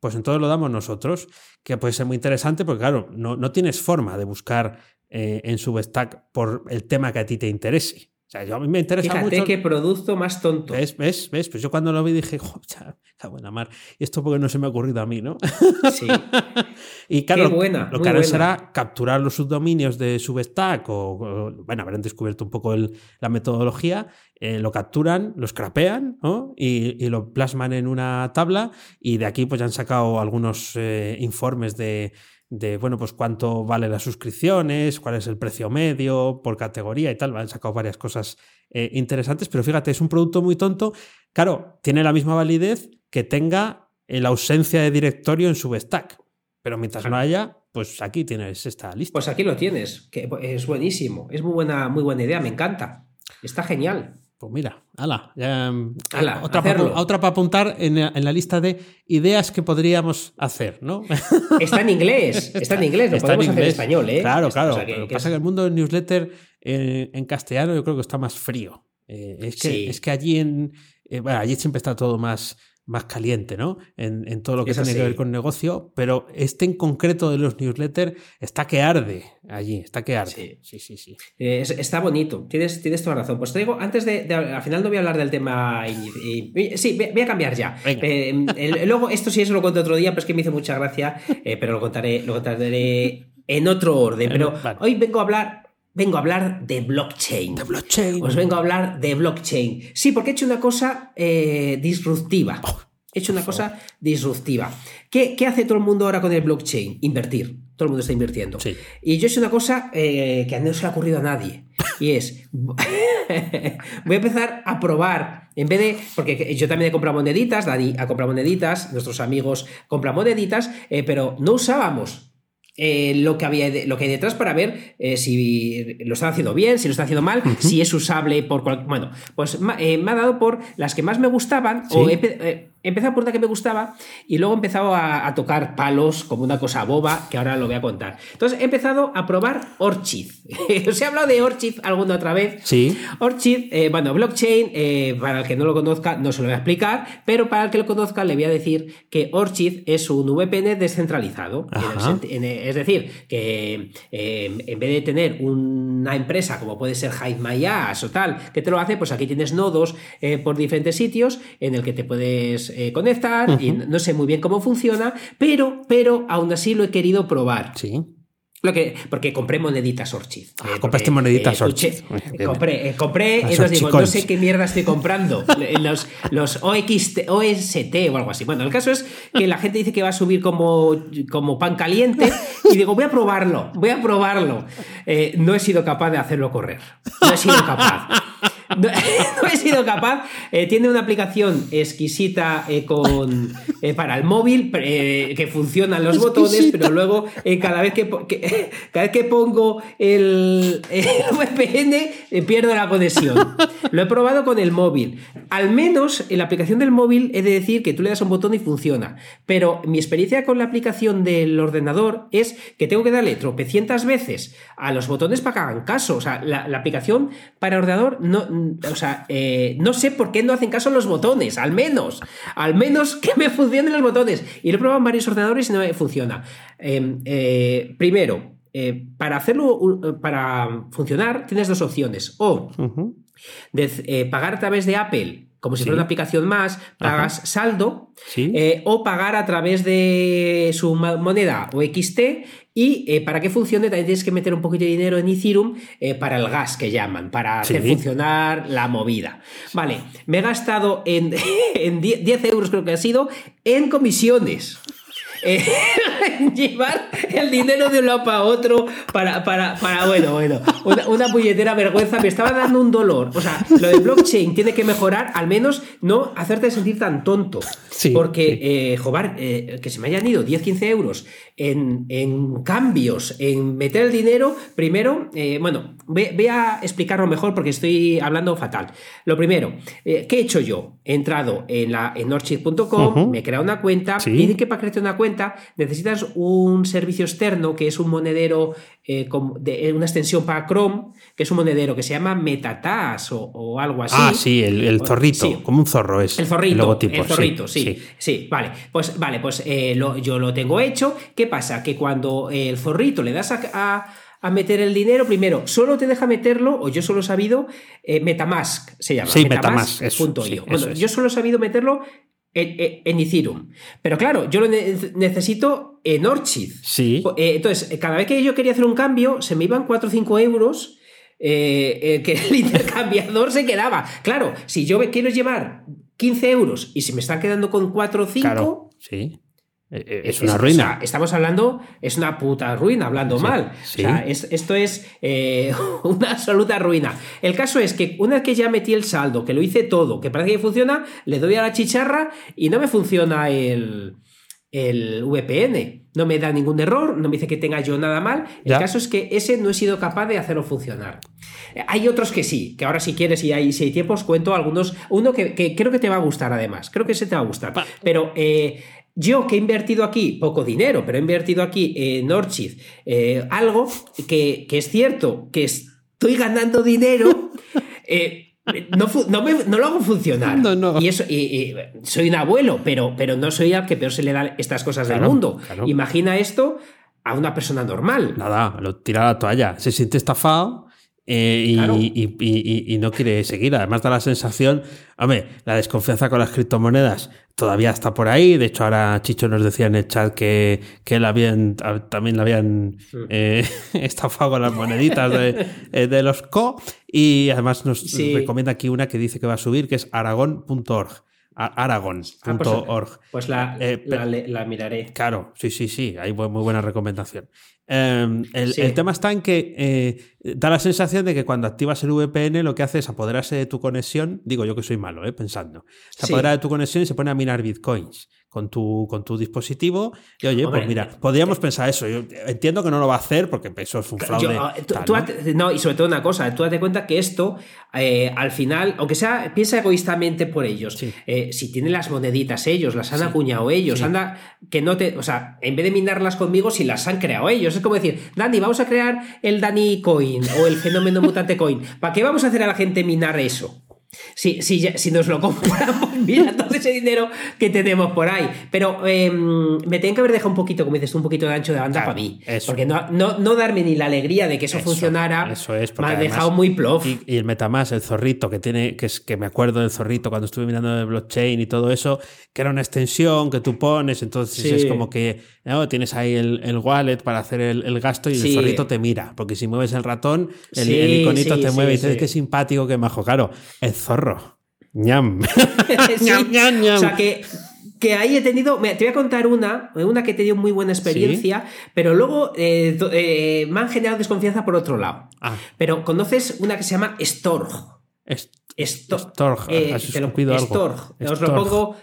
pues entonces lo damos nosotros, que puede ser muy interesante porque claro, no, no tienes forma de buscar eh, en Substack por el tema que a ti te interese. O sea, yo, a mí me interesa Fíjate qué producto más tonto. ¿Ves? ¿Ves? ¿Ves? Pues yo cuando lo vi dije, ¡qué buena mar! Y esto porque no se me ha ocurrido a mí, ¿no? Sí. y claro, buena, lo que harán será capturar los subdominios de Substack o, bueno, habrán descubierto un poco la metodología, eh, lo capturan, lo scrapean ¿no? y, lo plasman en una tabla y de aquí pues ya han sacado algunos eh, informes de de, bueno, pues cuánto vale las suscripciones, cuál es el precio medio por categoría y tal. Han sacado varias cosas eh, interesantes, pero fíjate, es un producto muy tonto. Claro, tiene la misma validez que tenga la ausencia de directorio en su stack. Pero mientras no haya, pues aquí tienes esta lista. Pues aquí lo tienes, que es buenísimo. Es muy buena, muy buena idea, me encanta. Está genial. Pues mira, ala, ya, otra, para, otra, para, apuntar en, la lista de ideas que podríamos hacer, ¿no? Está en inglés, está en inglés, lo podemos hacer en español, ¿eh? Claro, claro. lo que pasa es que el mundo del newsletter eh, en castellano yo creo que está más frío. Eh, es, que, es que allí en. Eh, bueno, allí siempre está todo más, más caliente, ¿no? En, todo lo que tiene que ver con negocio, pero este en concreto de los newsletters está que arde allí, está que arde. Sí, sí, sí. Eh, está bonito, tienes, tienes toda razón. Pues te digo, antes de, al final no voy a hablar del tema. sí, voy a cambiar ya. Eh, luego, esto sí, eso lo conté otro día, pero es que me hizo mucha gracia, eh, pero lo contaré, lo contaré en otro orden. Pero hoy vengo a hablar vengo a hablar de blockchain. De blockchain. Os vengo a hablar de blockchain. Sí, porque he hecho una cosa disruptiva. Oh, hecho una cosa disruptiva. ¿Qué, hace todo el mundo ahora con el blockchain? Invertir. Todo el mundo está invirtiendo. Y yo he hecho una cosa eh, que no se le ha ocurrido a nadie. Y es, voy a empezar a probar, en vez de, porque yo también he comprado moneditas, Dani ha comprado moneditas, nuestros amigos compran moneditas, eh, pero no usábamos eh, lo, que había lo que hay detrás para ver eh, si lo están haciendo bien, si lo están haciendo mal, si es usable por cualquier... Bueno, pues eh, me ha dado por las que más me gustaban, o he, empezado por una que me gustaba y luego he empezado a, tocar palos como una cosa boba que ahora lo voy a contar. Entonces he empezado a probar Orchid. Os he hablado de Orchid alguna otra vez. Sí. Orchid, bueno, blockchain, para el que no lo conozca, no se lo voy a explicar, pero para el que lo conozca le voy a decir que Orchid es un VPN descentralizado. En es decir, que eh, en vez de tener una empresa como puede ser HiveMyAs o tal, que te lo hace, pues aquí tienes nodos eh, por diferentes sitios en el que te puedes eh, conectar y no sé muy bien cómo funciona, pero, pero aún así lo he querido probar. Sí que, porque compré moneditas Orchid. Ah, eh, compraste moneditas eh, Orchid. compré, eh, compré entonces digo, no sé qué mierda estoy comprando. los, los OXT, OST o algo así. Bueno, el caso es que la gente dice que va a subir como, como pan caliente y digo, voy a probarlo, voy a probarlo. no he sido capaz de hacerlo correr. No he sido capaz. no, he sido capaz. Eh, tiene una aplicación exquisita eh, con, eh, para el móvil que funcionan los botones, pero luego cada, vez que, cada vez que pongo el, VPN pierdo la conexión. Lo he probado con el móvil. Al menos en la aplicación del móvil he de decir que tú le das un botón y funciona. Pero mi experiencia con la aplicación del ordenador es que tengo que darle tropecientas veces a los botones para que hagan caso. O sea, la, la aplicación para ordenador no, o sea, eh, no sé por qué no hacen caso los botones, al menos, al menos que me funcionen los botones. Y lo he probado en varios ordenadores y no me funciona. Em, eh, primero, eh, para hacerlo, para funcionar, tienes dos opciones. O pagar a través de Apple como si fuera una aplicación más, pagas saldo o pagar a través de su moneda o XT y eh, para que funcione también tienes que meter un poquito de dinero en Ethereum eh, para el gas que llaman, para hacer funcionar la movida. Vale, me he gastado en, en 10 euros creo que ha sido en comisiones. Eh, llevar el dinero de un lado para otro para, para, para bueno, bueno, una, puñetera vergüenza. Me estaba dando un dolor. O sea, lo de blockchain tiene que mejorar, al menos no hacerte sentir tan tonto. porque, eh, joder, eh, que se me hayan ido 10, 15 euros en, cambios, en meter el dinero, primero, bueno, voy, a explicarlo mejor porque estoy hablando fatal. Lo primero, ¿qué he hecho yo? He entrado en, la, en me he creado una cuenta, y que para crearte una cuenta necesitas un servicio externo que es un monedero, eh, de, una extensión para Chrome, que es un monedero que se llama Metatas o, algo así. Ah, sí, el, zorrito, como un zorro es. El zorrito, el, zorrito, sí, sí, vale. Pues, vale, pues eh, yo lo tengo hecho. ¿Qué pasa? Que cuando el zorrito le das a, meter el dinero, primero, solo te deja meterlo, o yo solo he sabido, eh, Metamask se llama. Sí, Metamask. yo solo he sabido meterlo en, Ethereum. Pero claro, yo lo necesito en Orchid. Sí. Eh, entonces, cada vez que yo quería hacer un cambio, se me iban 4 o 5 euros eh, eh, que el intercambiador se quedaba. Claro, si yo quiero llevar 15 euros y si me están quedando con 4 o 5. Claro, sí. Eh, eh, es una ruina. estamos hablando, es una puta ruina, hablando mal. esto es eh, una absoluta ruina. El caso es que una vez que ya metí el saldo, que lo hice todo, que parece que funciona, le doy a la chicharra y no me funciona el, el VPN. No me da ningún error, no me dice que tenga yo nada mal. El caso es que ese no he sido capaz de hacerlo funcionar. Hay otros que sí, que ahora si quieres y hay, si hay tiempo os cuento algunos. Uno que, creo que te va a gustar además. Creo que ese te va a gustar. Pero yo que he invertido aquí poco dinero, pero he invertido aquí en Orchid eh, algo que, es cierto que estoy ganando dinero. Eh, no, lo hago funcionar. Y eso, y, soy un abuelo, pero, pero no soy al que peor se le dan estas cosas del mundo. Imagina esto a una persona normal. Nada, lo tira a la toalla. Se siente estafado eh, y, no quiere seguir. Además da la sensación, hombre, la desconfianza con las criptomonedas todavía está por ahí. De hecho, ahora Chicho nos decía en el chat que, que habían, también le habían eh, estafado con las moneditas de, eh, los CO. Y además nos recomienda aquí una que dice que va a subir, que es aragón.org. aragon.org. Ah, pues, pues la, miraré. Claro, sí, sí, sí, hay muy buena recomendación. Em, el, tema está en que eh, da la sensación de que cuando activas el VPN lo que hace es apoderarse de tu conexión, digo yo que soy malo, eh, pensando, se apodera de tu conexión y se pone a minar bitcoins con tu, con tu dispositivo. Y oye, pues mira, podríamos pensar eso. Yo entiendo que no lo va a hacer porque eso es un fraude. Ah, ¿no? y sobre todo una cosa, tú date cuenta que esto, eh, al final, aunque sea, piensa egoístamente por ellos. Eh, si tienen las moneditas ellos, las han acuñado ellos, anda, que no te. O sea, en vez de minarlas conmigo, si las han creado ellos. Es como decir, Dani, vamos a crear el Dani Coin o el fenómeno mutante coin. ¿Para qué vamos a hacer a la gente minar eso? Si, si, si, nos lo compramos, mira todo ese dinero que tenemos por ahí. Pero em, me tienen que haber dejado un poquito, como dices un poquito de ancho de banda para mí. Porque no, no, darme ni la alegría de que eso, funcionara. Eso es, me ha dejado muy plof. Y, el Metamask, el zorrito, que tiene, que es que me acuerdo del zorrito cuando estuve mirando el blockchain y todo eso, que era una extensión que tú pones, entonces es como que tienes ahí el, wallet para hacer el, gasto y el zorrito te mira. Porque si mueves el ratón, el, iconito te mueve y dices, qué simpático, qué majo. Claro, el zorro. ñam. O sea que, que ahí he tenido. te voy a contar una, una que he tenido muy buena experiencia, pero luego eh, eh, me han generado desconfianza por otro lado. Ah. Pero conoces una que se llama Storg. Storg. Eh, Storg. Os lo pongo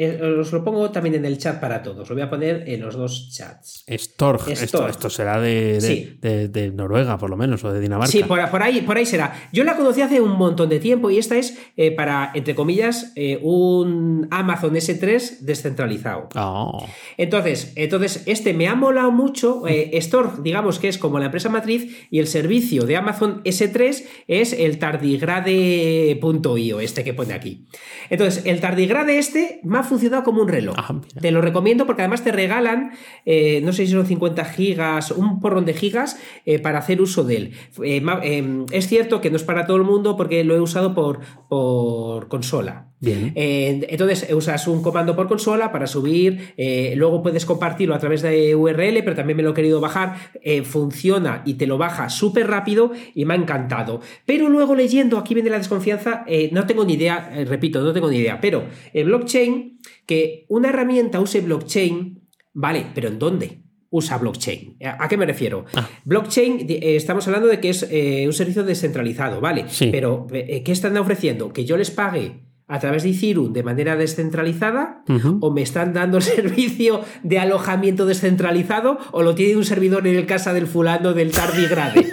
eh, os lo pongo también en el chat para todos. Lo voy a poner en los dos chats. Storg. Esto, será de, Noruega, por lo menos, o de Dinamarca. Sí, por, ahí, por ahí será. Yo la conocí hace un montón de tiempo y esta es eh, para, entre comillas, eh, un Amazon S3 descentralizado. Oh. Entonces, entonces, este me ha molado mucho. Storg, digamos que es como la empresa matriz y el servicio de Amazon S3 es el tardigrade.io, este que pone aquí. Entonces, el tardigrade este me ha funcionado como un reloj. Ah, te lo recomiendo porque además te regalan, eh, no sé si son 50 gigas, un porrón de gigas eh, para hacer uso de él. Eh, es cierto que no es para todo el mundo porque lo he usado por, por consola. Bien. entonces usas un comando por consola para subir, luego puedes compartirlo a través de URL, pero también me lo he querido bajar, funciona y te lo baja súper rápido y me ha encantado. Pero luego leyendo, aquí viene la desconfianza, no tengo ni idea, repito, no tengo ni idea, pero el blockchain que una herramienta use blockchain, vale, pero ¿en dónde? usa blockchain. ¿A qué me refiero? Ah. Blockchain, eh, estamos hablando de que es eh, un servicio descentralizado, ¿vale? Pero, eh, ¿qué están ofreciendo? ¿Que yo les pague a través de Ethereum de manera descentralizada? ¿O me están dando el servicio de alojamiento descentralizado? ¿O lo tiene un servidor en el casa del fulano del tardigrade?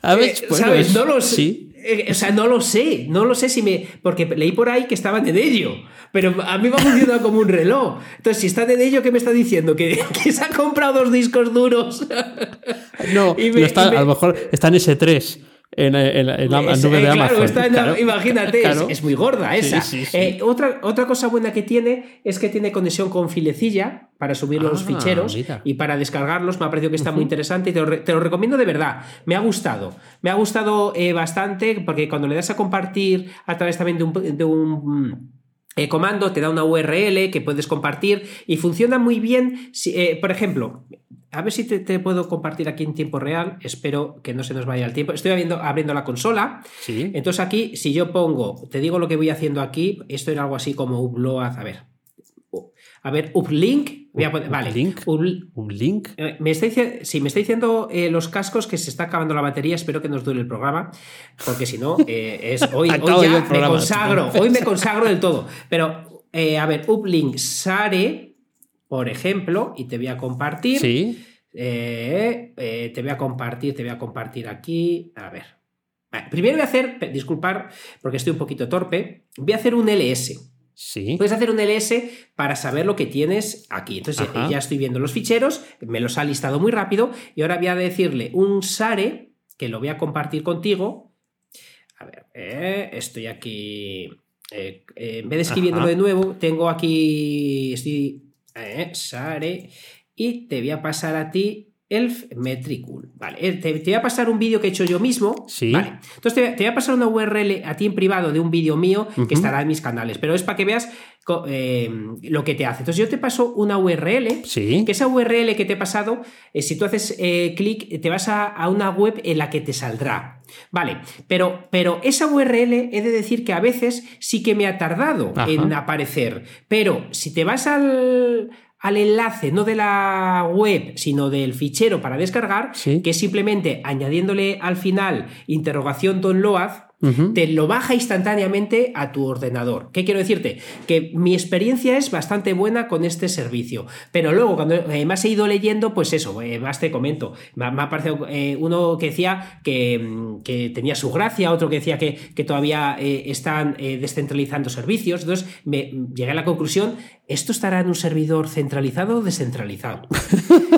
a ver, ¿Sabes? no lo sé. Eh, o sea, no lo sé, no lo sé si me. Porque leí por ahí que estaban en ello, pero a mí me ha como un reloj. Entonces, si están en ello, ¿qué me está diciendo? ¿Que, que se ha comprado dos discos duros? no, me, está, a lo mejor está en S3. Eh, en, la es, nube de Amazon. Imagínate. Es, muy gorda esa. Eh, otra, otra cosa buena que tiene es que tiene conexión con filecilla para subir los ficheros y para descargarlos. Me ha parecido que está muy interesante y te lo, te lo, recomiendo de verdad. Me ha gustado. Me ha gustado eh, bastante porque cuando le das a compartir a través también de un, de un eh, comando, te da una URL que puedes compartir y funciona muy bien. por ejemplo, a ver si te, puedo compartir aquí en tiempo real. Espero que no se nos vaya el tiempo. Estoy abriendo, abriendo la consola. Sí. Entonces aquí, si yo pongo, te digo lo que voy haciendo aquí. Esto era algo así como upload. A ver. A ver, uplink. Voy a poner, vale. Uplink. Uplink. Eh, me está, sí, me está diciendo eh, los cascos que se está acabando la batería. Espero que nos dure el programa. Porque si no, eh, es hoy, hoy ya me consagro. Hoy me consagro del todo. Pero, a ver, uplink Sare por ejemplo, y te voy a compartir. Sí. Te voy a compartir, te voy a compartir aquí. A ver. primero voy a hacer, disculpar porque estoy un poquito torpe, voy a hacer un LS. Sí. Puedes hacer un LS para saber lo que tienes aquí. Entonces ya estoy viendo los ficheros, me los ha listado muy rápido y ahora voy a decirle un SARE que lo voy a compartir contigo. A ver, eh, estoy aquí. en vez de escribiéndolo de nuevo, tengo aquí. Estoy eh, Sare, y te voy a pasar a ti Elf Metricool. Vale, eh, te, voy a pasar un vídeo que he hecho yo mismo. Sí. Vale. Entonces te, voy a pasar una URL a ti en privado de un vídeo mío que estará en mis canales, pero es para que veas eh, lo que te hace. Entonces yo te paso una URL, sí. que esa URL que te he pasado, si tú haces clic, te vas a, una web en la que te saldrá. Vale, pero, pero esa URL he de decir que a veces sí que me ha tardado en aparecer. Pero si te vas al, al enlace, no de la web, sino del fichero para descargar, que es simplemente añadiéndole al final interrogación te lo baja instantáneamente a tu ordenador. ¿Qué quiero decirte? Que mi experiencia es bastante buena con este servicio, pero luego cuando eh, más he ido leyendo, pues eso, eh, más te comento. Me, ha parecido eh, uno que decía mm, que, tenía su gracia, otro que decía que, que todavía están descentralizando servicios. Entonces me, llegué a la conclusión, ¿esto estará en un servidor centralizado o descentralizado?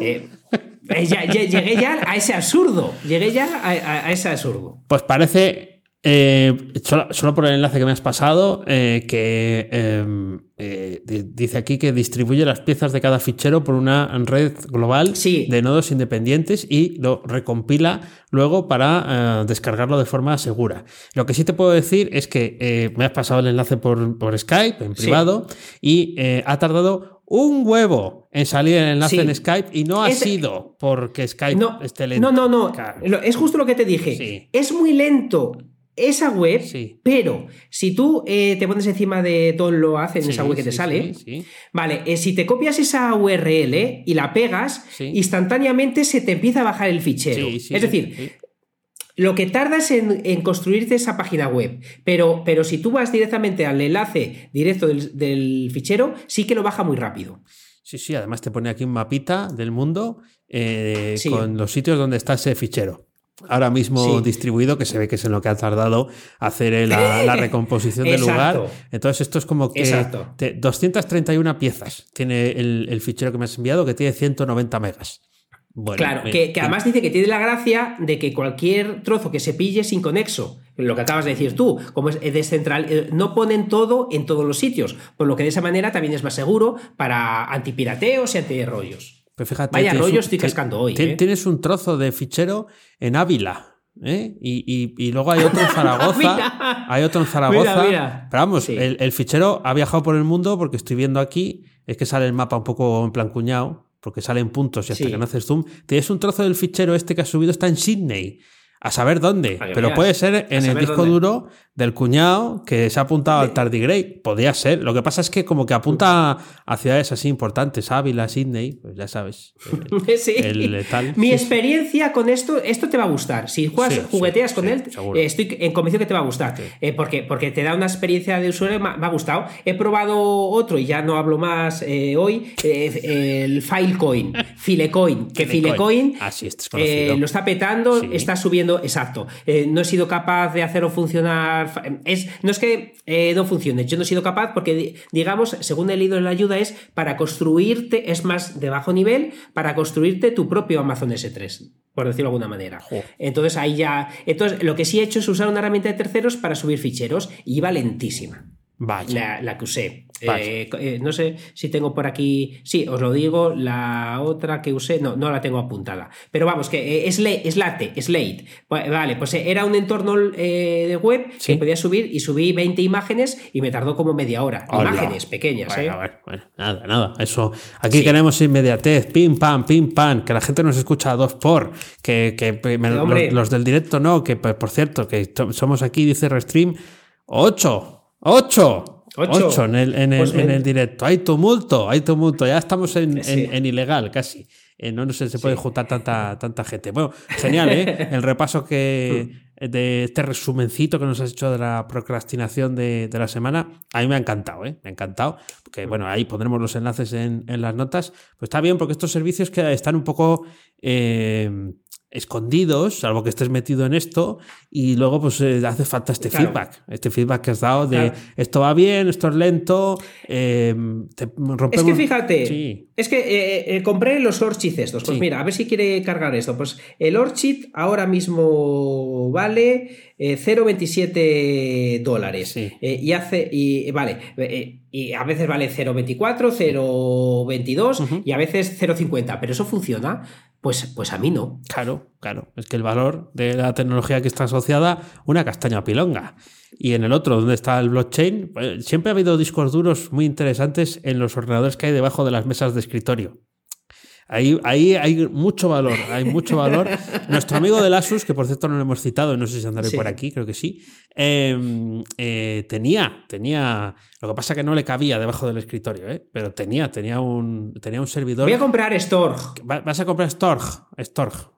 llegué ya a ese absurdo, llegué ya a ese absurdo. Pues parece eh, solo, por el enlace que me has pasado, eh, que em, eh, dice aquí que distribuye las piezas de cada fichero por una red global de nodos independientes y lo recompila luego para descargarlo de forma segura. Lo que sí te puedo decir es que me has pasado el enlace por, Skype, en privado, y ha tardado un huevo en salir el enlace en Skype y no ha sido porque Skype no, esté lento. No, no, no. Es justo lo que te dije. Es muy lento esa web, pero si tú eh, te pones encima de todo lo hace en esa web que te sale, vale, eh, si te copias esa URL y la pegas, instantáneamente se te empieza a bajar el fichero. es decir, lo que tardas en, en, construirte esa página web, pero, pero si tú vas directamente al enlace directo del, fichero, sí que lo baja muy rápido. Sí, sí, además te pone aquí un mapita del mundo eh, con los sitios donde está ese fichero ahora mismo distribuido, que se ve que es en lo que ha tardado hacer la, recomposición del lugar. Entonces, esto es como que 231 piezas tiene el, fichero que me has enviado, que tiene 190 megas. claro, que, además dice que tiene la gracia de que cualquier trozo que se pille sin conexo, lo que acabas de decir tú, como es descentral, eh, no ponen todo en todos los sitios, por lo que de esa manera también es más seguro para antipirateos y antirrollos. Pero fíjate, Vaya rollo estoy cascando hoy. ¿eh? Tienes un trozo de fichero en Ávila. ¿eh? Y, luego hay otro en Zaragoza. hay otro en Zaragoza. Pero vamos, el, fichero ha viajado por el mundo porque estoy viendo aquí, es que sale el mapa un poco en plan cuñado, porque salen puntos y hasta que no haces zoom. Tienes un trozo del fichero este que has subido, está en Sydney. A saber dónde. pero puede ser en el disco duro del cuñado que se ha apuntado al Tardigrade. Podría ser. Lo que pasa es que como que apunta a ciudades así importantes, Ávila, Sydney, pues ya sabes. sí. Mi experiencia con esto, esto te va a gustar. Si juegas, jugueteas con él, estoy en convencido que te va a gustar. Eh, porque, porque te da una experiencia de usuario, me, ha gustado. He probado otro y ya no hablo más eh, hoy, eh, el Filecoin, Filecoin, que Filecoin, ah, este lo está petando, está subiendo exacto. Eh, no he sido capaz de hacerlo funcionar. Es, no es que eh, no funcione, yo no he sido capaz porque, digamos, según he leído en la ayuda, es para construirte, es más de bajo nivel, para construirte tu propio Amazon S3 por decirlo de alguna manera. Entonces ahí ya. Entonces, lo que sí he hecho es usar una herramienta de terceros para subir ficheros y iba lentísima. La, que usé. Eh, eh, no sé si tengo por aquí. Sí, os lo digo. La otra que usé, no, no la tengo apuntada. Pero vamos, que eh, es, es Late, Slate. Vale, pues era un entorno de web que podía subir y subí 20 imágenes y me tardó como media hora. Imágenes pequeñas, bueno, nada, nada. Eso. Aquí queremos inmediatez, pim, pam, pim, pam. Que la gente nos escucha a dos por. Que, los, los, del directo no. Que por cierto, que somos aquí, dice Restream, 8. ¡Ocho! Ocho, en, el, en, el, pues en el, directo. Hay tumulto, hay tumulto. Ya estamos en, en ilegal casi. Eh, no, no sé, se puede juntar tanta, tanta gente. Bueno, genial, ¿eh? El repaso que de este resumencito que nos has hecho de la procrastinación de, de, la semana, a mí me ha encantado, ¿eh? Me ha encantado. Porque, bueno, ahí pondremos los enlaces en, en las notas. Pues está bien, porque estos servicios que están un poco. Eh, escondidos, salvo que estés metido en esto, y luego pues eh, hace falta este feedback, este feedback que has dado de esto va bien, esto es lento, eh, Es que fíjate, es que eh, compré los Orchid estos, pues mira, a ver si quiere cargar esto, pues el Orchid ahora mismo vale 0,27 dólares, y hace, y vale, y a veces vale 0,24, 0,22 y a veces 0,50, pero eso funciona. Pues, pues a mí no. Claro, claro. Es que el valor de la tecnología que está asociada, una castaña pilonga. Y en el otro, donde está el blockchain, pues, siempre ha habido discos duros muy interesantes en los ordenadores que hay debajo de las mesas de escritorio. Ahí, ahí hay mucho valor, hay mucho valor. Nuestro amigo del Asus, que por cierto no lo hemos citado, no sé si andaré por aquí, creo que sí, em, eh, tenía, tenía, lo que pasa que no le cabía debajo del escritorio, ¿eh? pero tenía, tenía un, tenía un servidor. Voy a comprar Storg. Vas a comprar Storg, Storg.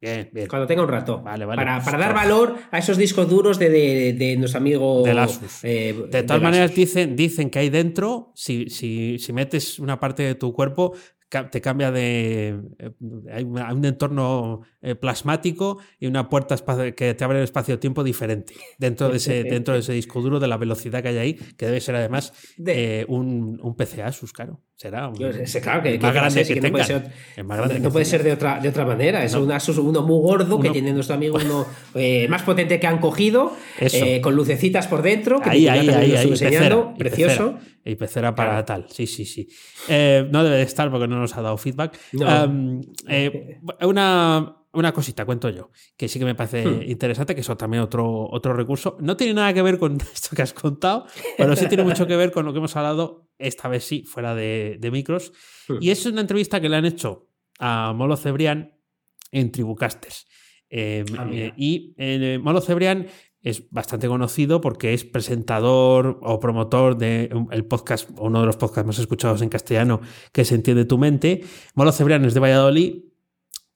Bien, bien. Cuando tenga un rato. Vale, vale. Para, para dar valor a esos discos duros de, de, de nuestro amigo. Del Asus. Eh, de todas maneras, dicen, dicen que ahí dentro, si, si, si metes una parte de tu cuerpo, te cambia de. Eh, hay un entorno eh, plasmático y una puerta que te abre el espacio-tiempo diferente dentro de, ese, dentro de ese disco duro, de la velocidad que hay ahí, que debe ser además eh, un, un PC Asus, claro. Será un, claro, que, más grande que, no puede ser, no puede ser de otra, de otra manera. Es un Asus uno muy gordo que tiene nuestro amigo uno más potente que han cogido, con lucecitas por dentro, que ahí, ahí, ahí, ahí, enseñando, precioso. Y pecera para tal, sí, sí, sí. no debe de estar porque no nos ha dado feedback. una, una cosita, cuento yo, que sí que me parece hmm. interesante, que eso también otro, otro recurso. No tiene nada que ver con esto que has contado, pero sí tiene mucho que ver con lo que hemos hablado, esta vez sí, fuera de, micros. Hmm. Y es una entrevista que le han hecho a Molo Cebrián en Tribucasters. Em, ah, eh, y eh, Molo Cebrián es bastante conocido porque es presentador o promotor de el podcast, uno de los podcasts más escuchados en castellano, que se entiende tu mente. Molo Cebrián es de Valladolid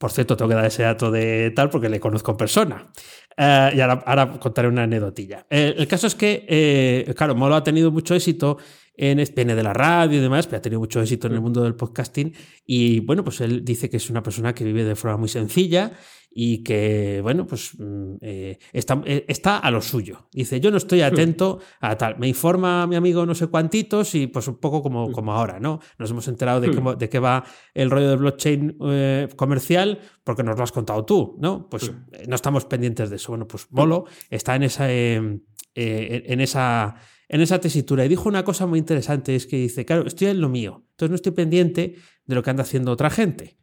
por cierto, tengo que dar ese dato de tal porque le conozco en persona. Eh, y ahora, contaré una anedotilla. Eh, el caso es que, eh, claro, Molo ha tenido mucho éxito en, viene de la radio y demás, pero ha tenido mucho éxito en el mundo del podcasting. Y bueno, pues él dice que es una persona que vive de forma muy sencilla y que, bueno, pues mm, eh, está, eh, está, a lo suyo. Dice, yo no estoy hmm. atento a tal. Me informa mi amigo no sé cuántitos y pues un poco como, hmm. como ahora, ¿no? Nos hemos enterado de, hmm. de qué va el rollo de blockchain eh, comercial porque nos lo has contado tú, ¿no? Pues no estamos pendientes de eso. Bueno, pues Molo está en esa... en esa en esa tesitura y dijo una cosa muy interesante, es que dice, claro, estoy en lo mío, entonces no estoy pendiente de lo que anda haciendo otra gente.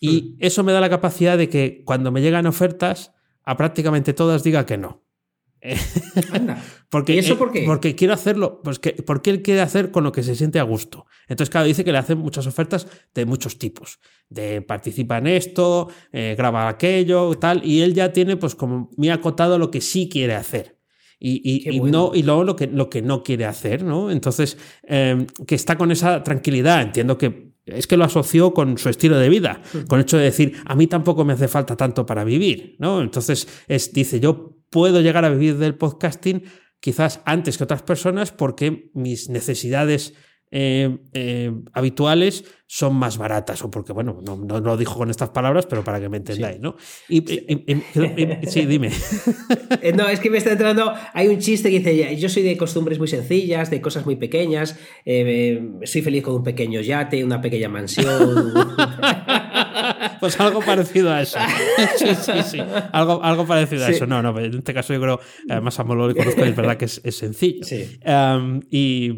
Y hmm. eso me da la capacidad de que cuando me llegan ofertas, a prácticamente todas diga que no. porque, ¿Y eso por qué? Porque quiero hacerlo, pues que, porque él quiere hacer con lo que se siente a gusto. Entonces, claro, dice que le hacen muchas ofertas de muchos tipos. De participa en esto, eh, graba aquello, tal, y él ya tiene pues como muy acotado lo que sí quiere hacer. Y, y, no, y luego lo que, lo que no quiere hacer, ¿no? Entonces, eh, que está con esa tranquilidad. Entiendo que es que lo asoció con su estilo de vida, con el hecho de decir, a mí tampoco me hace falta tanto para vivir, ¿no? Entonces, es, dice, yo puedo llegar a vivir del podcasting quizás antes que otras personas porque mis necesidades eh, eh, habituales son más baratas, o porque, bueno, no, no, lo dijo con estas palabras, pero para que me entendáis, ¿no? Y, sí, dime. Eh, no, es que me está entrando, hay un chiste que dice, yo soy de costumbres muy sencillas, de cosas muy pequeñas, soy feliz con un pequeño yate, una pequeña mansión. pues algo parecido a eso. Sí, sí, sí. Algo, algo parecido a eso. No, no, en este caso yo creo, además a Molo le conozco y es verdad que es, sencillo. y,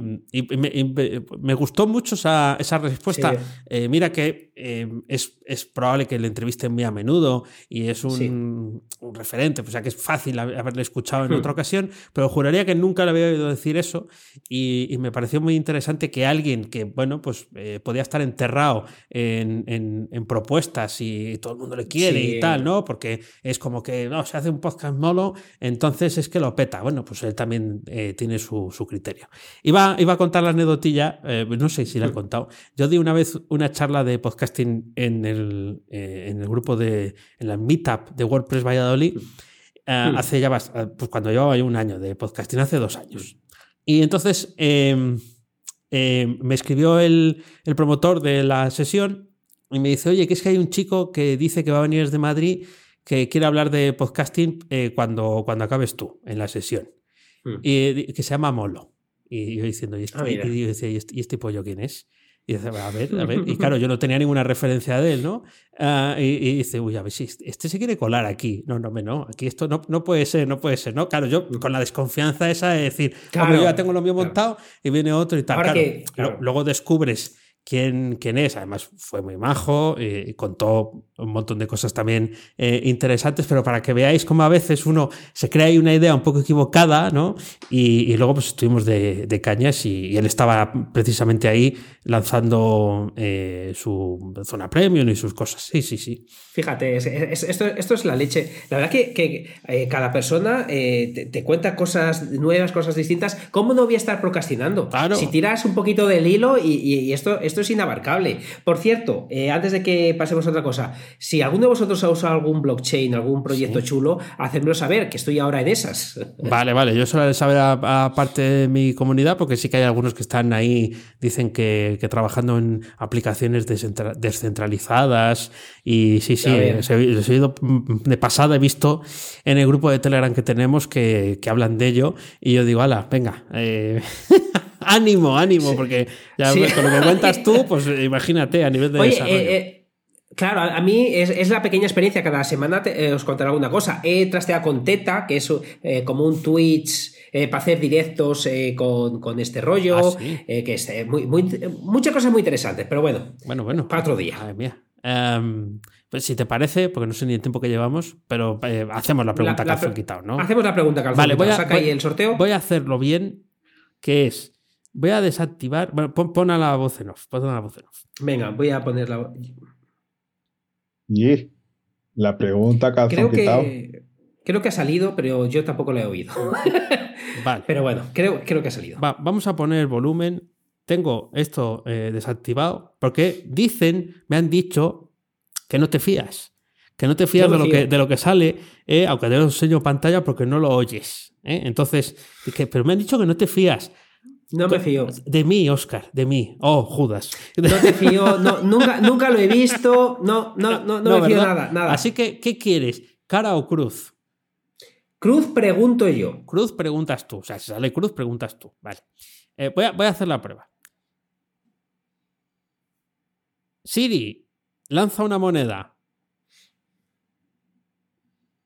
me, gustó mucho esa, esa respuesta. Eh, mira que eh, es, es, probable que le entrevisten muy a menudo y es un, un referente, o sea que es fácil haberle escuchado en hmm. otra ocasión, pero juraría que nunca le había oído decir eso y, me pareció muy interesante que alguien que, bueno, pues eh, podía estar enterrado en, en, propuestas y todo el mundo le quiere y tal, ¿no? Porque es como que, no, se hace un podcast molo, entonces es que lo peta. Bueno, pues él también tiene su, su, criterio. Iba, iba a contar la anedotilla, no sé si la he hmm. contado. Yo di una vez una charla de podcasting en el, eh, en el grupo de, en la meetup de WordPress Valladolid, eh, hace ya pues cuando llevaba un año de podcasting, hace dos años. Y entonces em, me escribió el, el, promotor de la sesión y me dice, oye, que es que hay un chico que dice que va a venir desde Madrid que quiere hablar de podcasting eh, cuando, cuando acabes tú en la sesión. Y que se llama Molo. Y yo diciendo, ¿y este, ah, y, este, ¿y este pollo quién es? Y dice, a ver, a ver. Y claro, yo no tenía ninguna referencia de él, ¿no? Ah, y, dice, uy, a ver si este, se quiere colar aquí. No, no, no, aquí esto no, no puede ser, no puede ser, ¿no? Claro, yo con la desconfianza esa de decir, claro, yo ya tengo lo mío montado y viene otro y tal. Claro, Luego descubres quién, quién es. Además, fue muy majo y contó un montón de cosas también eh, interesantes, pero para que veáis cómo a veces uno se crea ahí una idea un poco equivocada, ¿no? Y, luego pues estuvimos de, cañas y, él estaba precisamente ahí lanzando eh, su zona premium y sus cosas. Sí, sí, sí. Fíjate, esto, esto, es la leche. La verdad que, que eh, cada persona te, cuenta cosas nuevas, cosas distintas. ¿Cómo no voy a estar procrastinando? Claro. Si tiras un poquito del hilo y, esto, esto es inabarcable. Por cierto, antes de que pasemos a otra cosa, si alguno de vosotros ha usado algún blockchain, algún proyecto chulo, hacedmelo saber, que estoy ahora en esas. Vale, vale, yo solo de saber a, parte de mi comunidad, porque sí que hay algunos que están ahí, dicen que, trabajando en aplicaciones descentralizadas y sí, sí, he oído de pasada, he visto en el grupo de Telegram que tenemos que, hablan de ello y yo digo, ala, venga. Eh, ánimo, ánimo, porque ya con lo que cuentas tú, pues imagínate a nivel de desarrollo. Eh, eh, Claro, a mí es, la pequeña experiencia. Cada semana eh, os contaré alguna cosa. He trasteado con Teta, que es como un Twitch eh, para hacer directos con, este rollo. Ah, que es muy, muchas cosas muy interesantes. Pero bueno, bueno, bueno. para otro día. Em, pues si te parece, porque no sé ni el tiempo que llevamos, pero hacemos la pregunta que has quitado, ¿no? Hacemos la pregunta que vale, voy a, Saca ahí el sorteo. Voy a hacerlo bien, que es. Voy a desactivar. Bueno, pon, a la voz en off. Pon a la voz en off. Venga, voy a poner la. Y la pregunta que has creo que, creo que ha salido, pero yo tampoco la he oído. vale. Pero bueno, creo, creo que ha salido. vamos a poner volumen. Tengo esto eh, desactivado porque dicen, me han dicho que no te fías. Que no te fías de lo, que, de lo que sale, eh, aunque te lo enseño pantalla porque no lo oyes. Eh. Entonces, pero me han dicho que no te fías. No me fío. De mí, Oscar, de mí. Oh, Judas. No te fío, nunca, nunca lo he visto, no, no, no, no, me fío nada, nada. Así que, ¿qué quieres? ¿Cara o cruz? Cruz pregunto yo. Cruz preguntas tú. O sea, si sale cruz, preguntas tú. Vale. Eh, voy, a, voy a hacer la prueba. Siri, lanza una moneda.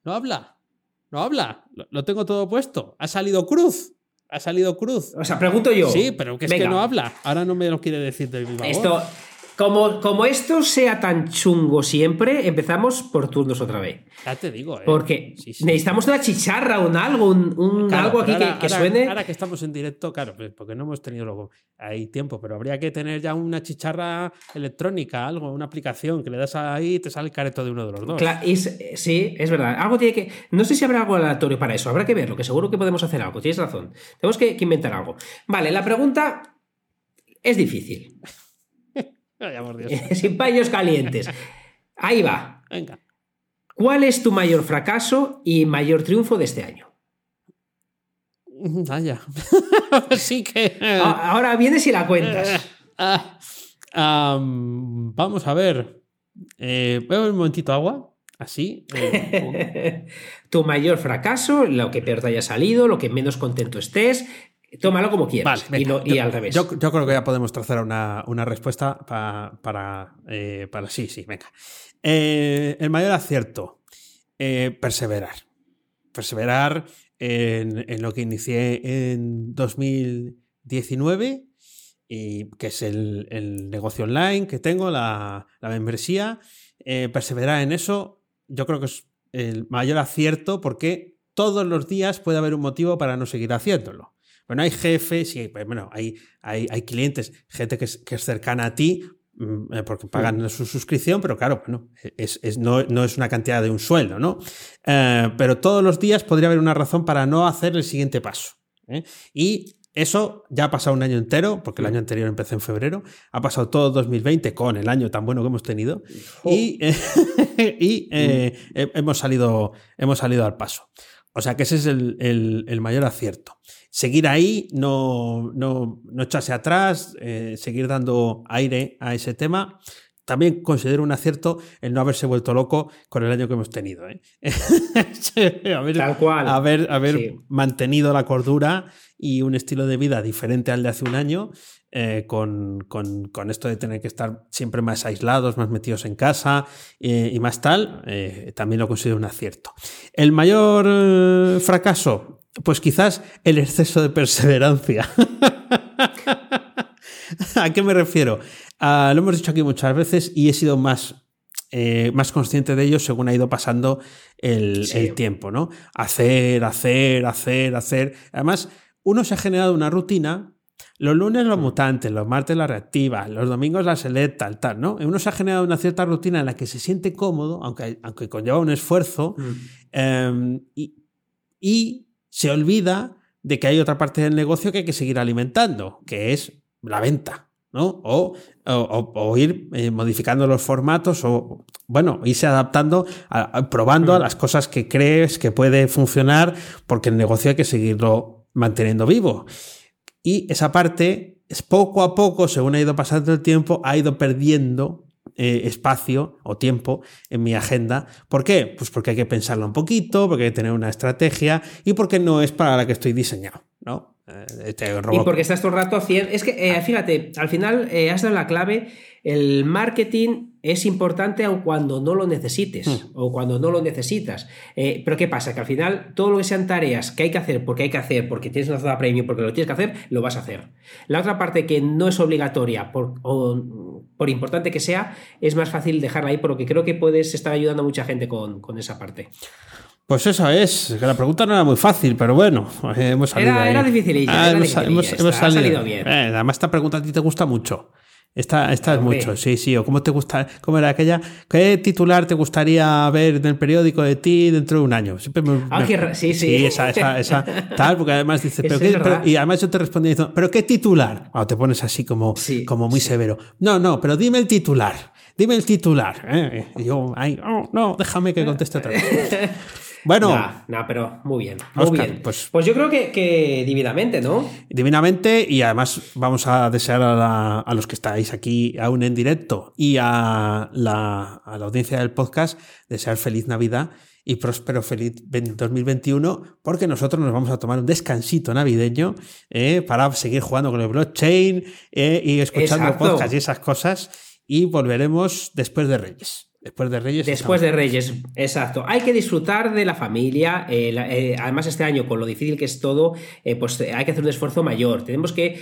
No habla. No habla. lo tengo todo puesto. Ha salido cruz. Ha salido cruz. O sea, pregunto yo. Sí, pero que es que no habla. Ahora no me lo quiere decir de mi Esto, como, como esto sea tan chungo siempre, empezamos por turnos otra vez. Ya te digo, ¿eh? Porque necesitamos una chicharra, un algo, un, algo aquí que, suene. Ahora que estamos en directo, claro, pues, porque no hemos tenido luego ahí tiempo, pero habría que tener ya una chicharra electrónica, algo, una aplicación que le das ahí y te sale el careto de uno de los dos. Claro, sí, es verdad. Algo tiene que. No sé si habrá algo aleatorio para eso, habrá que verlo, que seguro que podemos hacer algo. Tienes razón. Tenemos que inventar algo. Vale, la pregunta es difícil. Sin paños calientes. Ahí va. Venga. ¿Cuál es tu mayor fracaso y mayor triunfo de este año? Vaya. sí que. Ahora vienes y la cuentas. Ah, vamos a ver. Eh, ¿Voy a un momentito agua? Así. Eh, tu mayor fracaso, lo que peor te haya salido, lo que menos contento estés, Tómalo como quieras. y, al revés. Yo, creo que ya podemos trazar una, respuesta para, eh, para. Sí, sí, venga. Eh, el mayor acierto. Eh, perseverar. Perseverar en, lo que inicié en 2019, y, que es el, negocio online que tengo, la, la membresía. perseverar en eso, yo creo que es el mayor acierto porque todos los días puede haber un motivo para no seguir haciéndolo. Bueno, hay jefes y pues, bueno, hay, hay, hay clientes, gente que es, que es, cercana a ti mm, eh, porque pagan su suscripción, pero claro, bueno, es, es, no, no, es una cantidad de un sueldo, ¿no? Eh, pero todos los días podría haber una razón para no hacer el siguiente paso. ¿eh? Y eso ya ha pasado un año entero, porque el año anterior empecé en febrero, ha pasado todo 2020 con el año tan bueno que hemos tenido y, y hemos, salido, hemos salido al paso. O sea que ese es el, el, el mayor acierto seguir ahí, no, no, no echarse atrás, eh, seguir dando aire a ese tema. También considero un acierto el no haberse vuelto loco con el año que hemos tenido. ¿eh? haber, Tal cual. Haber, haber mantenido la cordura y un estilo de vida diferente al de hace un año, eh, con, con, con, esto de tener que estar siempre más aislados, más metidos en casa y más tal, también lo considero un acierto. El mayor fracaso, pues quizás el exceso de perseverancia. ¿A qué me refiero? Ah, lo hemos dicho aquí muchas veces y he sido más eh, más consciente de ello según ha ido pasando el, tiempo, ¿no? Hacer, hacer, hacer, hacer. Además, uno se ha generado una rutina. Los lunes los mutantes, los martes la reactiva, los domingos la selecta, tal, tal, ¿no? Uno se ha generado una cierta rutina en la que se siente cómodo, aunque, aunque conlleva un esfuerzo, mm. em, y, y se olvida de que hay otra parte del negocio que hay que seguir alimentando, que es la venta. ¿no? O, o, ir eh, modificando los formatos o, bueno, irse adaptando, probando a las cosas que crees que puede funcionar, porque el negocio hay que seguirlo manteniendo vivo. Y esa parte, poco a poco, según ha ido pasando el tiempo, ha ido perdiendo eh, espacio o tiempo en mi agenda. ¿Por qué? Pues porque hay que pensarlo un poquito, porque hay que tener una estrategia y porque no es para la que estoy diseñado, ¿no? Eh, este y porque estás todo el rato haciendo. Es que, eh, fíjate, al final eh, has dado la clave. El marketing es importante aun cuando no lo necesites hmm. o cuando no lo necesitas. pero ¿qué pasa? Que al final todo lo que sean tareas que hay que hacer porque hay que hacer, porque tienes una zona premium, porque lo tienes que hacer, lo vas a hacer. La otra parte que no es obligatoria, por, por importante que sea, es más fácil dejarla ahí porque creo que puedes estar ayudando a mucha gente con, con esa parte. Pues eso es, que la pregunta no era muy fácil, pero bueno, hemos salido. Era, era dificililla, hemos, salido. bien. Eh, además, esta pregunta a ti te gusta mucho. Esta, esta es mucho, sí, sí. O cómo te gusta, cómo era aquella, ¿qué titular te gustaría ver en el periódico de ti dentro de un año? Siempre ah, sí, sí. Sí, esa, esa, esa, tal, porque además dices, ¿pero qué, y además yo te respondí diciendo, ¿pero qué titular? O te pones así como, como muy severo. No, no, pero dime el titular. Dime el titular. ¿eh? Y yo, ay, oh, no, déjame que conteste otra vez. Bueno. no, pero muy bien. Muy bien. Pues, pues, yo creo que, divinamente, ¿no? Divinamente, y además vamos a desear a, los que estáis aquí aún en directo y a la, audiencia del podcast, desear feliz Navidad y próspero feliz 2021, porque nosotros nos vamos a tomar un descansito navideño eh, para seguir jugando con el blockchain eh, y escuchando podcast y esas cosas, y volveremos después de Reyes. Después de Reyes. Después de Reyes, exacto. Hay que disfrutar de la familia. Eh, eh, además, este año, con lo difícil que es todo, eh, pues hay que hacer un esfuerzo mayor. Tenemos que.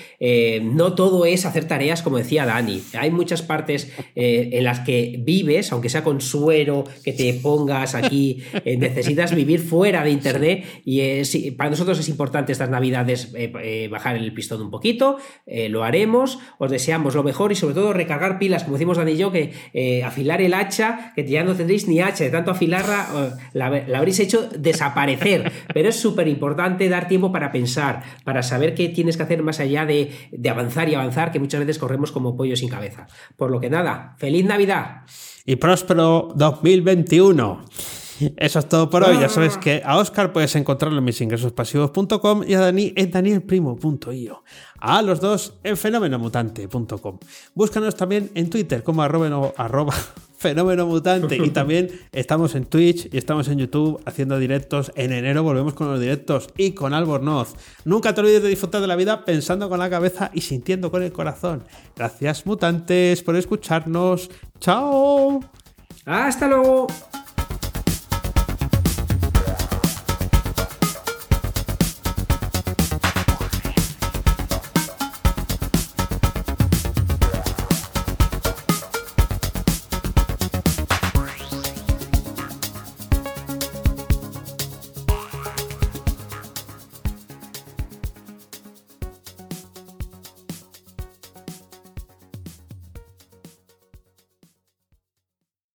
no todo es hacer tareas, como decía Dani. Hay muchas partes en las que vives, aunque sea con suero, que te pongas aquí, necesitas vivir fuera de Internet. Y para nosotros es importante estas Navidades bajar el pistón un poquito. lo haremos. Os deseamos lo mejor y, sobre todo, recargar pilas, como decimos Dani y yo, que afilar el hacha que ya no tendréis ni H, de tanto afilarla, la, habréis hecho desaparecer. Pero es súper importante dar tiempo para pensar, para saber qué tienes que hacer más allá de, de avanzar y avanzar, que muchas veces corremos como pollo sin cabeza. Por lo que nada, feliz Navidad. Y próspero 2021. Eso es todo por hoy. Ya sabes que a Oscar puedes encontrarlo en misingresospasivos.com y a Dani en danielprimo.io. A los dos en fenomenomutante.com. Búscanos también en Twitter como arroba, arroba fenómeno mutante. Y también estamos en Twitch y estamos en YouTube haciendo directos. En enero volvemos con los directos y con Albornoz. Nunca te olvides de disfrutar de la vida pensando con la cabeza y sintiendo con el corazón. Gracias mutantes por escucharnos. Chao. Hasta luego.